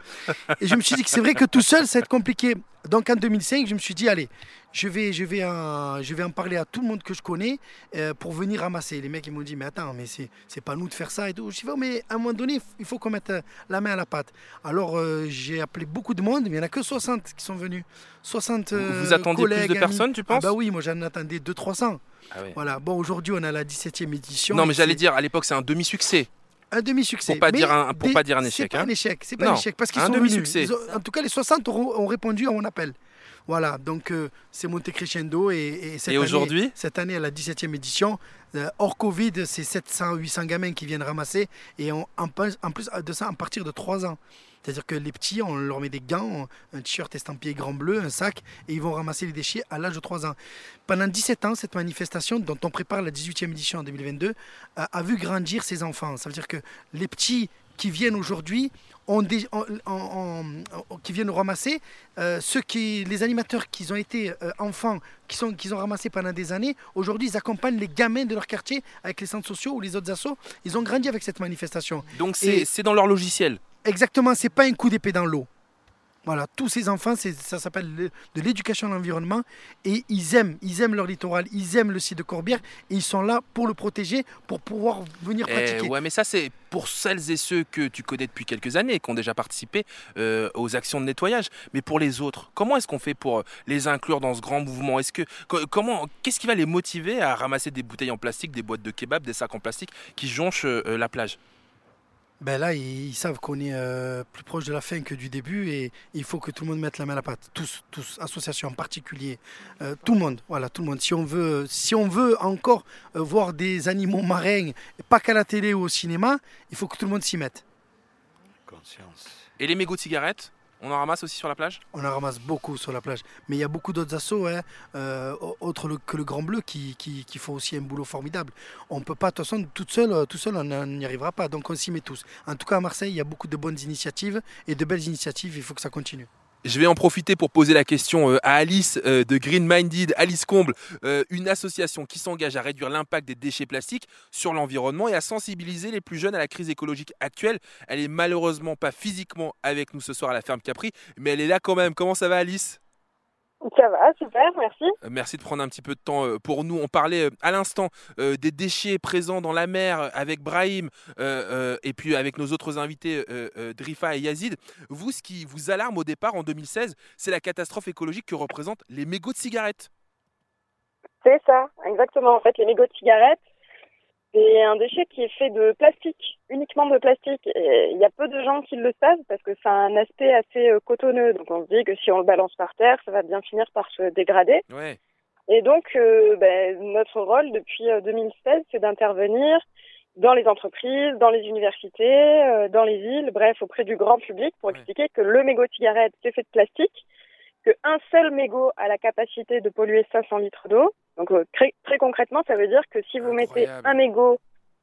Et je me suis dit que c'est vrai que tout seul, ça va être compliqué. Donc en 2005, je me suis dit, allez, je vais, je vais, en, je vais en parler à tout le monde que je connais euh, pour venir ramasser. Les mecs, ils m'ont dit, mais attends, mais c'est, c'est pas nous de faire ça et tout. Je dis, Oh, mais à un moment donné, il faut qu'on mette euh, la main à la pâte. Alors euh, j'ai appelé beaucoup de monde, mais il n'y en a que 60 qui sont venus. 60 Vous- vous attendiez plus de collègues, amis. personnes, tu Ah penses? Bah oui, moi j'en attendais 200-300. Ah. Voilà, bon, aujourd'hui on a la 17e édition. Non, mais j'allais dire, à l'époque, c'est un demi-succès. un demi-succès. Pour pas Mais dire un- pour des- pas dire un C'est échec, pas hein. un échec, c'est pas Non, un échec parce qu'ils sont demi-succès. En tout cas, les 60 ont, ont répondu à mon appel. Voilà, donc euh, c'est monté crescendo et, et cette Et année- Cette année, à la 17e édition, euh, hors Covid, c'est 700-800 gamins qui viennent ramasser et on- en, plus- en plus de ça, à partir de 3 ans. C'est-à-dire que les petits, on leur met des gants, un t-shirt estampillé grand bleu, un sac, et ils vont ramasser les déchets à l'âge de 3 ans. Pendant 17 ans, cette manifestation, dont on prépare la 18e édition en 2022, a, a vu grandir ces enfants. Ça veut dire que les petits qui viennent aujourd'hui, ont qui viennent ramasser, euh, ceux qui, les animateurs qui ont été euh, enfants, qui sont, qu'ils ont ramassés pendant des années, aujourd'hui ils accompagnent les gamins de leur quartier avec les centres sociaux ou les autres assos. Ils ont grandi avec cette manifestation. Donc c'est dans leur logiciel. Exactement, c'est pas un coup d'épée dans l'eau. Voilà, tous ces enfants, ça s'appelle le- de l'éducation à l'environnement et ils aiment, ils aiment leur littoral, ils aiment le site de Corbière et ils sont là pour le protéger, pour pouvoir venir Eh, pratiquer. ouais, mais ça, c'est pour celles et ceux que tu connais depuis quelques années, qui ont déjà participé euh, aux actions de nettoyage. Mais pour les autres, comment est-ce qu'on fait pour euh, les inclure dans ce grand mouvement? Est-ce que co- comment Qu'est-ce qui va les motiver à ramasser des bouteilles en plastique, des boîtes de kebab, des sacs en plastique qui jonchent euh, la plage? Ben là, ils, ils savent qu'on est euh, plus proche de la fin que du début et il faut que tout le monde mette la main à la pâte. Tous, tous, associations en particulier, euh, tout le monde. Voilà, tout le monde. Si on veut, si on veut encore euh, voir des animaux marins, pas qu'à la télé ou au cinéma, il faut que tout le monde s'y mette. Conscience. Et les mégots de cigarettes? On en ramasse aussi sur la plage? On en ramasse beaucoup sur la plage. Mais il y a beaucoup d'autres assos, hein, euh, autres que le Grand Bleu, qui, font aussi un boulot formidable. On ne peut pas, de toute façon, euh, tout seul, on on n'y arrivera pas. Donc on s'y met tous. En tout cas, à Marseille, il y a beaucoup de bonnes initiatives et de belles initiatives. Il faut que ça continue. Je vais en profiter pour poser la question euh, à Alice euh, de Green Minded, Alice Comble, euh, une association qui s'engage à réduire l'impact des déchets plastiques sur l'environnement et à sensibiliser les plus jeunes à la crise écologique actuelle. Elle est malheureusement pas physiquement avec nous ce soir à la ferme Capri, mais elle est là quand même. Comment ça va Alice? Ça va, super, merci. Euh, Merci de prendre un petit peu de temps euh, pour nous. On parlait euh, à l'instant des déchets présents dans la mer avec Brahim et puis avec nos autres invités Drifa et Yazid. Vous, ce qui vous alarme au départ en 2016, c'est la catastrophe écologique que représentent les mégots de cigarettes. C'est ça, exactement. En fait, les mégots de cigarettes, c'est un déchet qui est fait de plastique, uniquement de plastique. Et il y a peu de gens qui le savent parce que ça a un aspect assez euh, cotonneux. Donc on se dit que si on le balance par terre, ça va bien finir par se dégrader. Ouais. Et donc, euh, ben, notre rôle depuis euh, 2016, c'est d'intervenir dans les entreprises, dans les universités, euh, dans les villes, bref, auprès du grand public pour expliquer que le mégot de cigarette, c'est fait de plastique, qu'un seul mégot a la capacité de polluer 500 litres d'eau. Donc, euh, très, très concrètement, ça veut dire que si vous mettez un mégot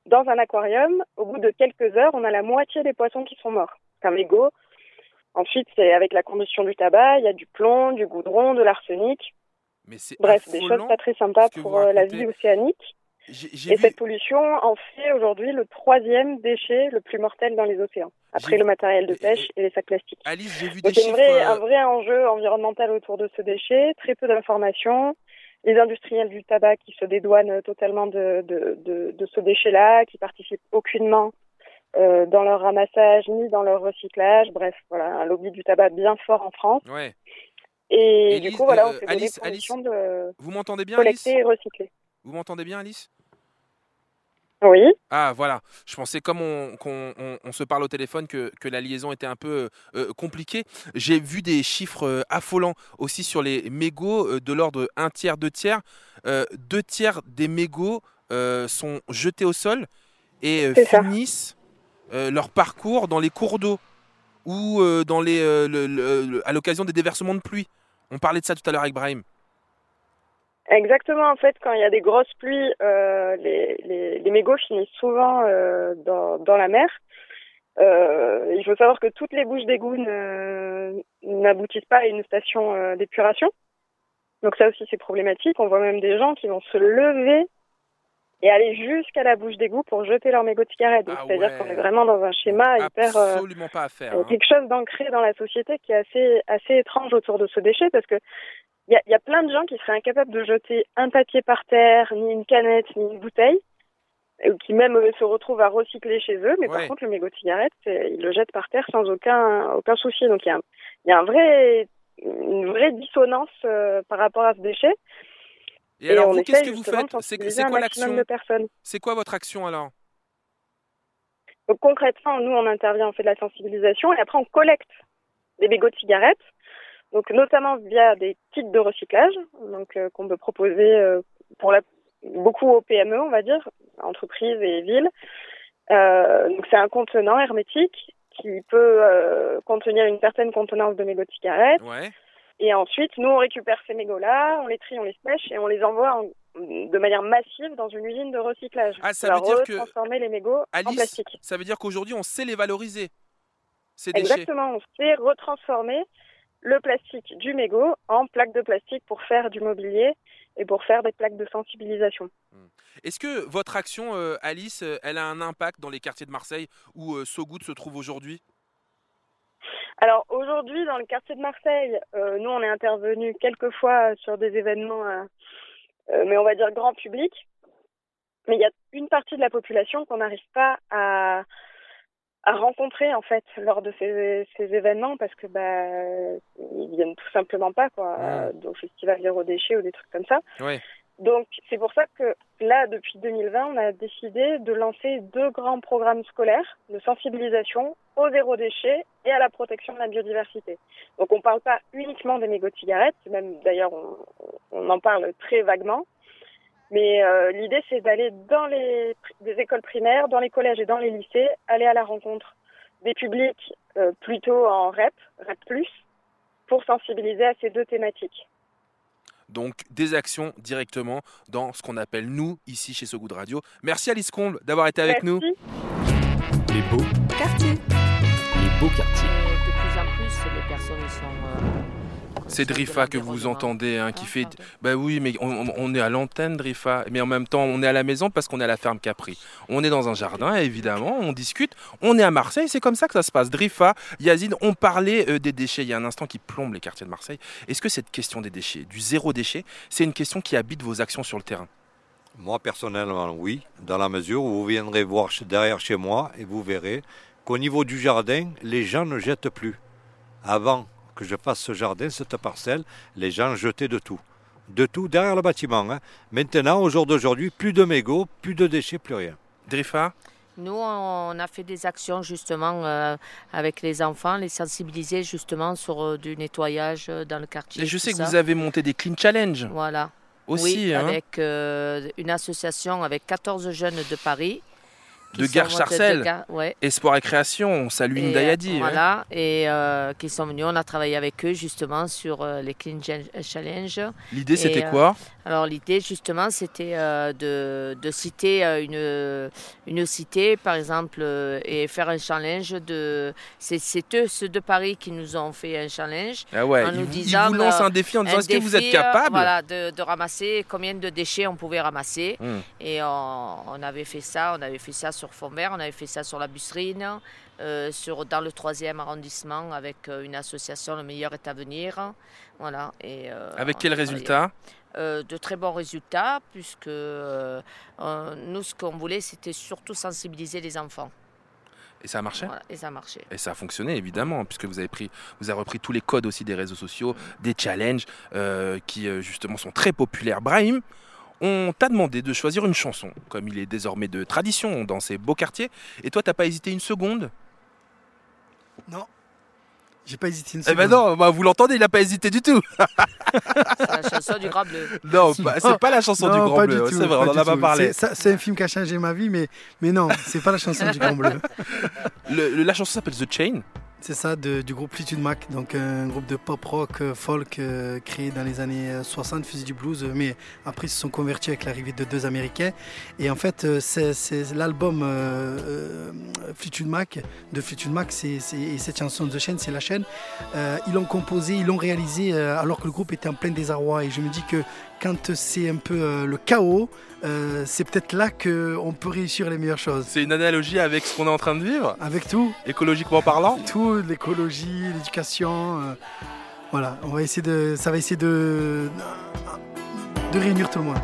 dans un aquarium, au bout de quelques heures, on a la moitié des poissons qui sont morts. Un mégot. Ensuite, c'est avec la combustion du tabac, il y a du plomb, du goudron, de l'arsenic. Mais Bref, des choses pas très sympas pour euh, la vie océanique. Et vu- cette pollution en fait aujourd'hui le troisième déchet le plus mortel dans les océans, après le matériel de pêche et les sacs plastiques. Alice, j'ai vu Donc des il y a une chiffres. vraie- euh, un vrai enjeu environnemental autour de ce déchet, très peu d'informations. Les industriels du tabac qui se dédouanent totalement de, de, de, de ce déchet-là, qui participent aucunement euh, dans leur ramassage ni dans leur recyclage. Bref, voilà, un lobby du tabac bien fort en France. Ouais. Et du coup, voilà, on euh, Alice, mission de Vous m'entendez bien, Alice? collecter et recycler. Vous m'entendez bien, Alice? Oui. Ah voilà, je pensais comme on, on- on se parle au téléphone que, que la liaison était un peu euh, compliquée. J'ai vu des chiffres euh, affolants aussi sur les mégots euh, de l'ordre un tiers, deux tiers. Euh, deux tiers des mégots euh, sont jetés au sol et euh, finissent euh, leur parcours dans les cours d'eau ou euh, dans les, euh, le- le- le- à l'occasion des déversements de pluie. On parlait de ça tout à l'heure avec Brahim. Exactement, en fait, quand il y a des grosses pluies, euh, les, les, les mégots finissent souvent euh, dans, dans la mer. Euh, il faut savoir que toutes les bouches d'égout n'aboutissent pas à une station euh, d'épuration. Donc ça aussi, c'est problématique. On voit même des gens qui vont se lever et aller jusqu'à la bouche d'égout pour jeter leur mégot de cigarette. Donc, C'est-à-dire ouais. qu'on est vraiment dans un schéma hyper... euh, Absolument pas à faire. euh, hein. quelque chose d'ancré dans la société qui est assez, assez étrange autour de ce déchet parce que il y a, il y a plein de gens qui seraient incapables de jeter un papier par terre, ni une canette, ni une bouteille, ou qui même euh, se retrouvent à recycler chez eux, mais Ouais. par contre le mégot de cigarette, ils le jettent par terre sans aucun, aucun souci. Donc il y a, un- il y a un vrai, une vraie dissonance euh, par rapport à ce déchet. Et alors, on vous, qu'est-ce que vous faites? C'est quoi l'action? C'est quoi votre action alors? Donc concrètement, nous, on intervient, on fait de la sensibilisation et après, on collecte des mégots de cigarettes, donc notamment via des kits de recyclage, donc euh, qu'on peut proposer euh, pour la, beaucoup aux PME, on va dire, entreprises et villes. Euh, donc c'est un contenant hermétique qui peut contenir une certaine contenance de mégots de cigarettes. Ouais. Et ensuite, nous, on récupère ces mégots-là, on les trie, on les sèche et on les envoie en- de manière massive dans une usine de recyclage. Ah, ça veut dire que- transformer les mégots en Alice, plastique. ça veut dire qu'aujourd'hui, on sait les valoriser, ces déchets. Exactement, on sait retransformer le plastique du mégot en plaques de plastique pour faire du mobilier et pour faire des plaques de sensibilisation. Est-ce que votre action, euh, Alice, euh, elle a un impact dans les quartiers de Marseille où euh, Sogoud se trouve aujourd'hui? Alors aujourd'hui, dans le quartier de Marseille, euh, nous on est intervenu quelques fois sur des événements, mais on va dire grand public. Mais il y a une partie de la population qu'on n'arrive pas à, à rencontrer en fait lors de ces, ces événements parce que bah ils viennent tout simplement pas quoi, au festival zéro déchet ou des trucs comme ça. Ouais. Donc c'est pour ça que là, depuis 2020, on a décidé de lancer deux grands programmes scolaires de sensibilisation au zéro déchet et à la protection de la biodiversité. Donc on parle pas uniquement des mégots de cigarettes, même d'ailleurs on, on, en parle très vaguement, mais euh, l'idée c'est d'aller dans les des écoles primaires, dans les collèges et dans les lycées, aller à la rencontre des publics euh, plutôt en REP, REP+, pour sensibiliser à ces deux thématiques. Donc des actions directement dans ce qu'on appelle nous ici chez So Good Radio. Merci Alice Comble d'avoir été avec Merci. nous. Les beaux Quartier. Les beaux quartiers. De plus en plus, les personnes sont. euh, C'est Drifa que vous entendez hein, qui fait. Bah oui, mais on, est à l'antenne, Drifa. Mais en même temps, on est à la maison parce qu'on est à la ferme Capri. On est dans un jardin, évidemment, on discute. On est à Marseille, c'est comme ça que ça se passe. Drifa, Yazid, on parlait euh, des déchets il y a un instant qui plombe les quartiers de Marseille. Est-ce que cette question des déchets, du zéro déchet, c'est une question qui habite vos actions sur le terrain? Moi, personnellement, oui, dans la mesure où vous viendrez voir derrière chez moi et vous verrez qu'au niveau du jardin, les gens ne jettent plus. Avant que je fasse ce jardin, cette parcelle, les gens jetaient de tout. De tout derrière le bâtiment. hein. Maintenant, au jour d'aujourd'hui, plus de mégots, plus de déchets, plus rien. Drifa Nous, on a fait des actions justement euh, avec les enfants, les sensibiliser justement sur euh, du nettoyage euh, dans le quartier. Et je sais que ça. vous avez monté des Clean Challenge. Voilà. Aussi, oui, hein. avec euh, une association avec 14 jeunes de Paris. De Gare Charcel. ouais. Espoir et création, on salue Ndayadi. euh. Voilà, et euh, qui sont venus, on a travaillé avec eux justement sur euh, les Clean Challenge. L'idée, c'était quoi? Alors l'idée justement, c'était de, de citer une, une cité, par exemple, et faire un challenge de... C'est c'est eux, ceux de Paris, qui nous ont fait un challenge. Ah ouais, en ils nous vous- ils disant, vous lancent un défi en disant, est-ce que vous êtes capable? Voilà, de, de ramasser combien de déchets on pouvait ramasser. Hmm. Et on, on avait fait ça, on avait fait ça sur fond vert, on avait fait ça sur la Busserine, euh, sur, dans le troisième arrondissement avec euh, une association Le meilleur est à venir. Voilà. Et, euh, Avec quel résultat? Euh, De très bons résultats, puisque nous, ce qu'on voulait, c'était surtout sensibiliser les enfants. Et ça a marché? Voilà, et ça a marché. Et ça a fonctionné évidemment, puisque vous avez pris, vous avez repris tous les codes aussi des réseaux sociaux, des challenges qui justement sont très populaires. Brahim, on t'a demandé de choisir une chanson, comme il est désormais de tradition dans ces beaux quartiers, et toi t'as pas hésité une seconde? Non. J'ai pas hésité une Eh ben seconde. non, bah, vous l'entendez, il a pas hésité du tout. C'est la chanson du Grand Bleu. (laughs) Non, bah, c'est pas la chanson du Grand pas Bleu, tout, c'est vrai, on en a pas parlé. C'est- ça- C'est un film qui a changé ma vie, mais, mais non, c'est pas la chanson du Grand Bleu. (laughs) Le- le- la chanson s'appelle The Chain. C'est ça, du groupe Fleetwood Mac, donc un groupe de pop rock, euh, folk euh, créé dans les années euh, 60, faisait du blues, euh, mais après ils se sont convertis avec l'arrivée de deux Américains. Et en fait, euh, c'est l'album euh, euh, Fleetwood Mac, de Fleetwood Mac, c'est et cette chanson The Chain, c'est la chaîne. Euh, ils l'ont composé, ils l'ont réalisé euh, alors que le groupe était en plein désarroi. Et je me dis que quand c'est un peu euh, le chaos, euh, c'est peut-être là qu'on peut réussir les meilleures choses. C'est une analogie avec ce qu'on est en train de vivre Avec tout. Écologiquement parlant Tout, l'écologie, l'éducation. euh, voilà, on va essayer de, ça va essayer de, de réunir tout le monde.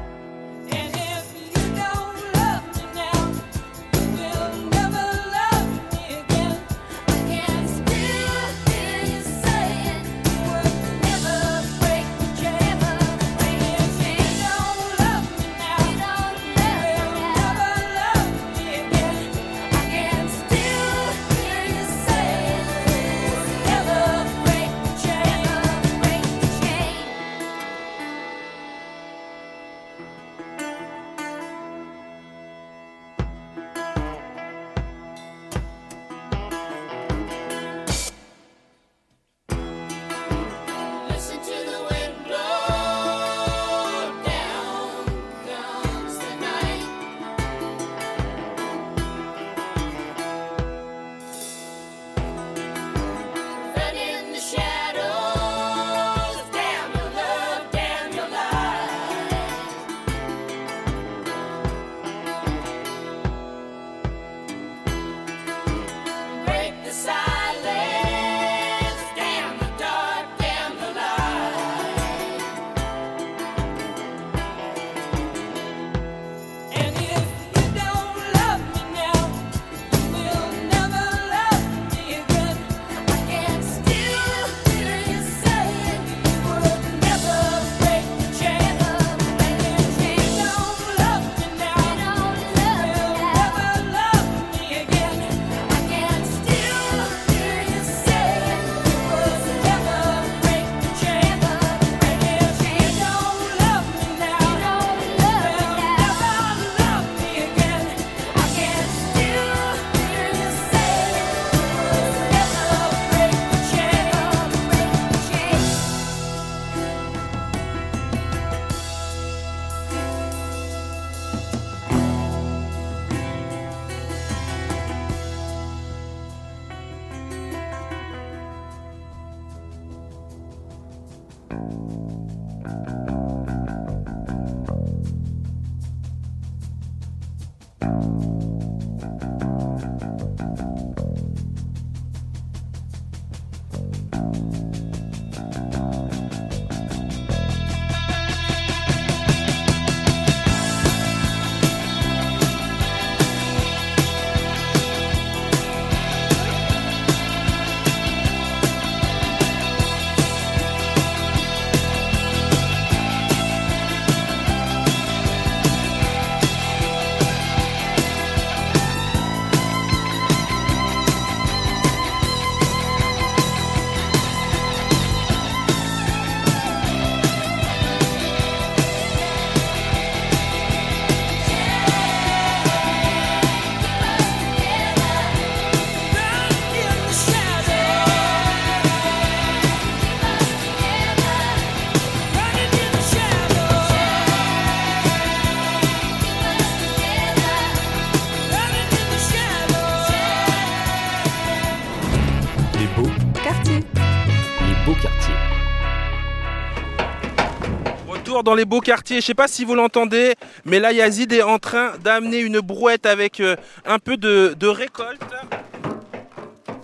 Dans les beaux quartiers. Je sais pas si vous l'entendez, mais là Yazid est en train d'amener une brouette avec euh, un peu de, de récolte.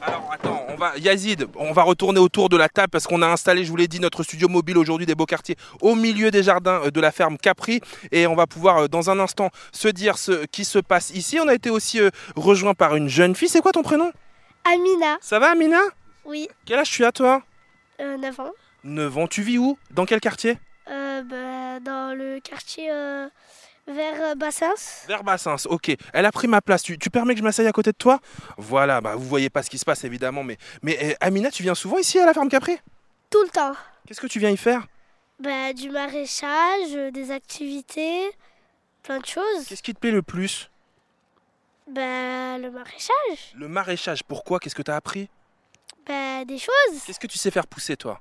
Alors attends, on va Yazid, on va retourner autour de la table parce qu'on a installé, je vous l'ai dit, notre studio mobile aujourd'hui des beaux quartiers au milieu des jardins euh, de la ferme Capri et on va pouvoir euh, dans un instant se dire ce qui se passe ici. On a été aussi rejoint par une jeune fille. C'est quoi ton prénom? Amina. Ça va Amina? Oui, Quel âge tu as toi? Euh, 9 ans. 9 ans. Tu vis où? Dans quel quartier? Bah, dans le quartier euh, vers euh, Bassins. Vers Bassins, ok. Elle a pris ma place. Tu, tu permets que je m'asseye à côté de toi? Voilà, bah vous voyez pas ce qui se passe évidemment, mais, mais eh, Amina, tu viens souvent ici à la ferme Capri Tout le temps. Qu'est-ce que tu viens y faire? Bah, du maraîchage, euh, des activités, plein de choses. Qu'est-ce qui te plaît le plus? Bah, le maraîchage. Le maraîchage, pourquoi? Qu'est-ce que tu as appris? Bah, des choses. Qu'est-ce que tu sais faire pousser toi?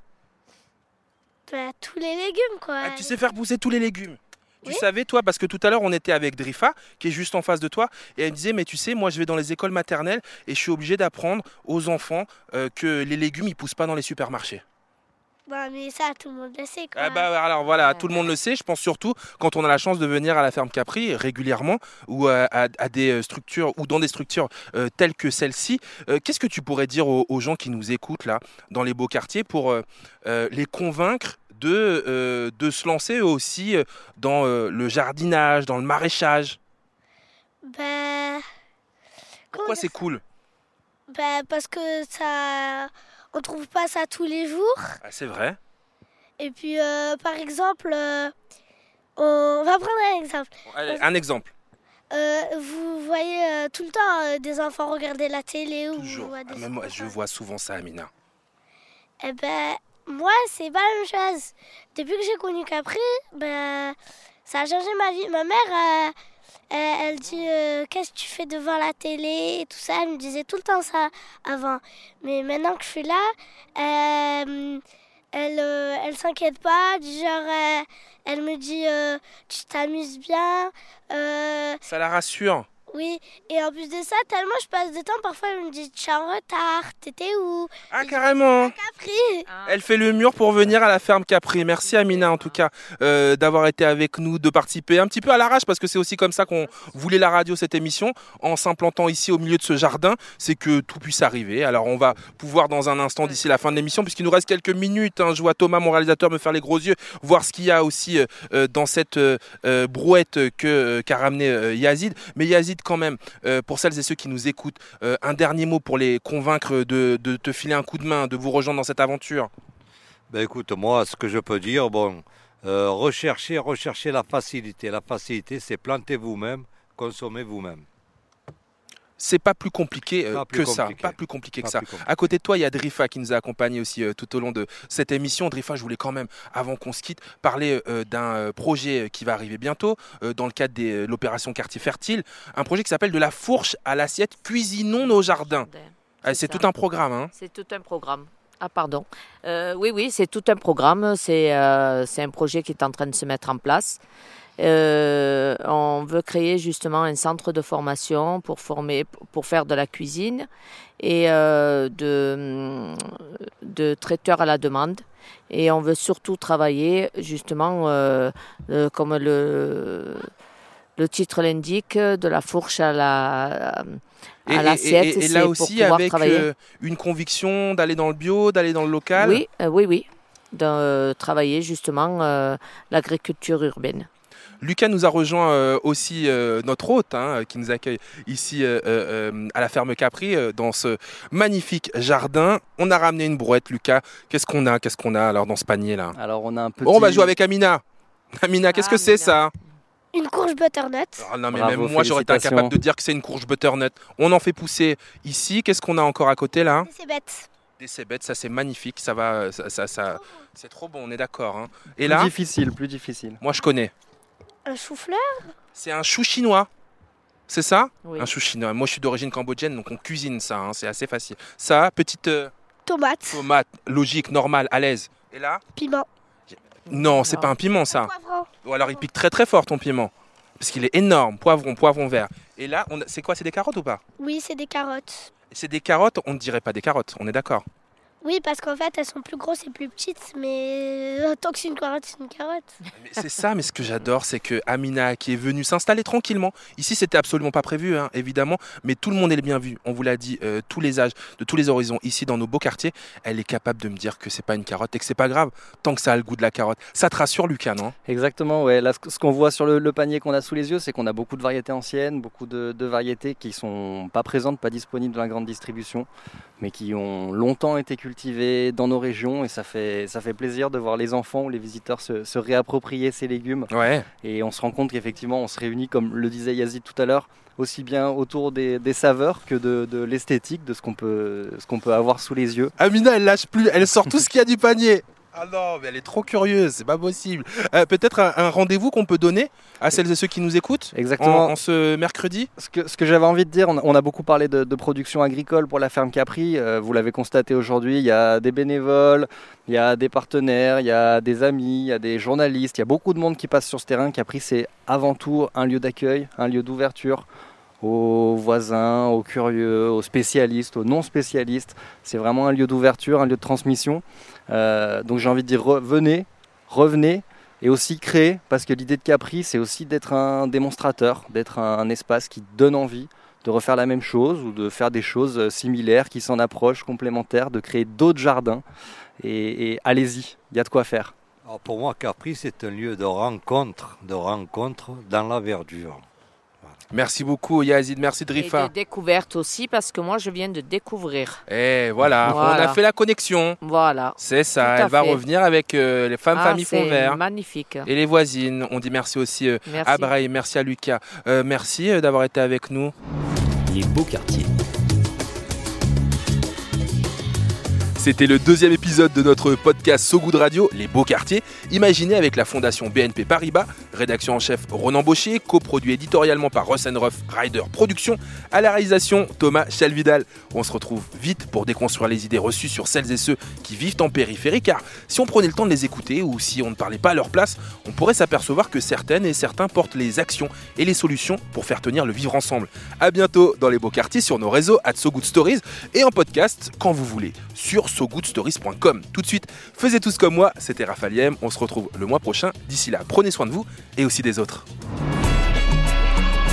Bah, tous les légumes, quoi. Ah, Tu sais faire pousser tous les légumes tu savais, toi, parce que tout à l'heure, on était avec Drifa, qui est juste en face de toi, et elle me disait, mais tu sais, moi, je vais dans les écoles maternelles et je suis obligé d'apprendre aux enfants euh, que les légumes, ils poussent pas dans les supermarchés. Bah, mais ça, tout le monde le sait, quoi. Ah bah alors voilà, tout le monde le sait. Je pense surtout quand on a la chance de venir à la ferme Capri régulièrement ou à, à- à des euh, structures ou dans des structures euh, telles que celle-ci. Euh, Qu'est-ce que tu pourrais dire aux, aux gens qui nous écoutent là dans les beaux quartiers pour euh, euh, les convaincre de, euh, de se lancer aussi euh, dans euh, le jardinage, dans le maraîchage Bah, Pourquoi c'est cool? Bah, parce que ça. On trouve pas ça tous les jours. Ah, C'est vrai? Et puis, euh, par exemple, on va prendre un exemple. Allez, un exemple. Euh, vous voyez euh, tout le temps euh, des enfants regarder la télé ou Toujours. des- Ah, même moi, je vois souvent ça, Amina. Eh ben, moi, c'est pas la même chose. Depuis que j'ai connu Capri, ben, ça a changé ma vie. Ma mère, euh, elle, dit euh, Qu'est-ce que tu fais devant la télé et tout ça. Elle me disait tout le temps ça avant. Mais maintenant que je suis là, euh, elle, elle s'inquiète pas. Genre, elle me dit Tu t'amuses bien. Ça la rassure. Oui, et en plus de ça, tellement je passe de temps, parfois elle me dit Tu es en retard, t'étais où? Ah, carrément Capri Elle fait le mur pour venir à la ferme Capri. Merci Amina en tout cas euh, d'avoir été avec nous, de participer un petit peu à l'arrache parce que c'est aussi comme ça qu'on voulait la radio cette émission en s'implantant ici au milieu de ce jardin, c'est que tout puisse arriver. Alors on va pouvoir dans un instant d'ici la fin de l'émission puisqu'il nous reste quelques minutes. hein, je vois Thomas, mon réalisateur, me faire les gros yeux, voir ce qu'il y a aussi euh, euh, dans cette euh, brouette que qu'a ramené euh, Yazid. Mais Yazid quand même, euh, pour celles et ceux qui nous écoutent, euh, un dernier mot pour les convaincre de, te filer un coup de main, de vous rejoindre dans cette aventure. Ben écoute, moi, ce que je peux dire, bon, euh, recherchez, recherchez la facilité. La facilité, c'est planter vous-même, consommer vous-même. C'est pas plus compliqué euh, Pas plus que ça, pas plus compliqué que ça. compliqué. À côté de toi, il y a Drifa qui nous a accompagnés aussi euh, tout au long de cette émission. Drifa, je voulais quand même, avant qu'on se quitte, parler euh, d'un projet qui va arriver bientôt euh, dans le cadre de l'opération Quartier Fertile, un projet qui s'appelle de la fourche à l'assiette, cuisinons nos jardins. Ah, c'est tout un programme. Hein. C'est tout un programme. Ah pardon. Euh, oui, oui, c'est tout un programme. C'est euh, c'est un projet qui est en train de se mettre en place. Euh, on veut créer justement un centre de formation pour former, pour faire de la cuisine et euh, de, de traiteur à la demande. Et on veut surtout travailler justement euh, euh, comme le, le titre l'indique, de la fourche à la, Et, à l'assiette. et- et là aussi avec euh, une conviction d'aller dans le bio, d'aller dans le local? Oui, euh, oui, oui. De euh, travailler justement euh, l'agriculture urbaine. Lucas nous a rejoint euh, aussi euh, notre hôte hein, qui nous accueille ici euh, à la ferme Capri euh, dans ce magnifique jardin. On a ramené une brouette, Lucas. Qu'est-ce qu'on a? Qu'est-ce qu'on a alors dans ce panier là? Alors on a un petit. Oh, on va jouer avec Amina. Amina, qu'est-ce que c'est ça? Une courge butternut. Ah non mais Bravo, même moi j'aurais été incapable de dire que c'est une courge butternut. On en fait pousser ici. Qu'est-ce qu'on a encore à côté là? C'est bête. Des cébettes, ça c'est magnifique. Ça va, ça, ça, ça- c'est trop bon. On est d'accord. hein. Et Plus là, difficile, plus difficile. moi je connais. Un chou-fleur. C'est un chou chinois. C'est ça Oui. Un chou chinois. Moi, je suis d'origine cambodgienne, donc on cuisine ça. hein, c'est assez facile. Ça, petite euh, Tomate. tomate, logique, normale, à l'aise. Et là Piment. Non, c'est pas un piment, ça. Poivron. Ou alors il pique très très fort ton piment. Parce qu'il est énorme. Poivron, poivron vert. Et là, on c'est quoi C'est des carottes ou pas? Oui, c'est des carottes. C'est des carottes, on ne dirait pas des carottes, on est d'accord. Oui, parce qu'en fait, elles sont plus grosses et plus petites, mais euh, (laughs) tant que c'est une carotte, c'est une carotte. Mais c'est ça, mais ce que j'adore, c'est que Amina, qui est venue s'installer tranquillement, ici c'était absolument pas prévu, hein, évidemment, mais tout le monde est le bien vu. On vous l'a dit, euh, tous les âges, de tous les horizons, ici dans nos beaux quartiers, elle est capable de me dire que c'est pas une carotte et que c'est pas grave, tant que ça a le goût de la carotte. Ça te rassure, Lucas, non? Exactement, ouais. Là, ce ce qu'on voit sur le, le panier qu'on a sous les yeux, c'est qu'on a beaucoup de variétés anciennes, beaucoup de, de variétés qui sont pas présentes, pas disponibles dans la grande distribution, mais qui ont longtemps été cultivées dans nos régions. Et ça fait, ça fait plaisir de voir les enfants ou les visiteurs se, se réapproprier ces légumes. Ouais. Et on se rend compte qu'effectivement, on se réunit, comme le disait Yazid tout à l'heure, aussi bien autour des, des saveurs que de, de l'esthétique, de ce qu'on peut, ce qu'on peut avoir sous les yeux. Amina, elle lâche plus, elle sort tout ce qu'il y a du panier. Ah non, mais elle est trop curieuse, c'est pas possible. Euh, Peut-être un, un rendez-vous qu'on peut donner à celles et ceux qui nous écoutent Exactement. en, en ce mercredi? Ce que, ce que j'avais envie de dire, on a, on a beaucoup parlé de, de production agricole pour la ferme Capri. euh, vous l'avez constaté aujourd'hui, il y a des bénévoles, il y a des partenaires, il y a des amis, il y a des journalistes, il y a beaucoup de monde qui passe sur ce terrain. Capri, c'est avant tout un lieu d'accueil, un lieu d'ouverture aux voisins, aux curieux, aux spécialistes, aux non spécialistes. C'est vraiment un lieu d'ouverture, un lieu de transmission. Euh, donc j'ai envie de dire, re- venez, revenez et aussi créer, parce que l'idée de Capri, c'est aussi d'être un démonstrateur, d'être un, espace qui donne envie de refaire la même chose ou de faire des choses euh, similaires, qui s'en approchent, complémentaires, de créer d'autres jardins. Et, allez-y, il y a de quoi faire. Pour moi, Capri, c'est un lieu de rencontre, de rencontre dans la verdure. Merci beaucoup Yazid, merci Et Drifa. de découverte aussi, parce que moi, je viens de découvrir. Et voilà, on a fait la connexion. Voilà. C'est ça, elle va fait. revenir avec euh, les femmes Ah, familles fond vert. magnifique. Et les voisines. On dit merci aussi euh, Merci. à Brahim, merci à Lucas. Euh, merci euh, d'avoir été avec nous. Les beaux quartiers. C'était le deuxième épisode de notre podcast So Good Radio, Les Beaux Quartiers, imaginé avec la fondation BNP Paribas, rédaction en chef Ronan Baucher, coproduit éditorialement par Ross Ruff Rider Productions, à la réalisation Thomas Chalvidal. On se retrouve vite pour déconstruire les idées reçues sur celles et ceux qui vivent en périphérie, car si on prenait le temps de les écouter ou si on ne parlait pas à leur place, on pourrait s'apercevoir que certaines et certains portent les actions et les solutions pour faire tenir le vivre ensemble. À bientôt dans les beaux quartiers sur nos réseaux at So Good Stories et en podcast quand vous voulez sur sogoodstories.com. Tout de suite, faisez tous comme moi, c'était Raphaël Yem, on se retrouve le mois prochain. D'ici là, prenez soin de vous et aussi des autres.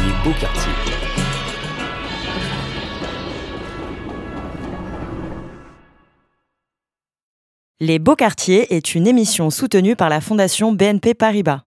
Les beaux quartiers. Les Beaux Quartiers est une émission soutenue par la Fondation BNP Paribas.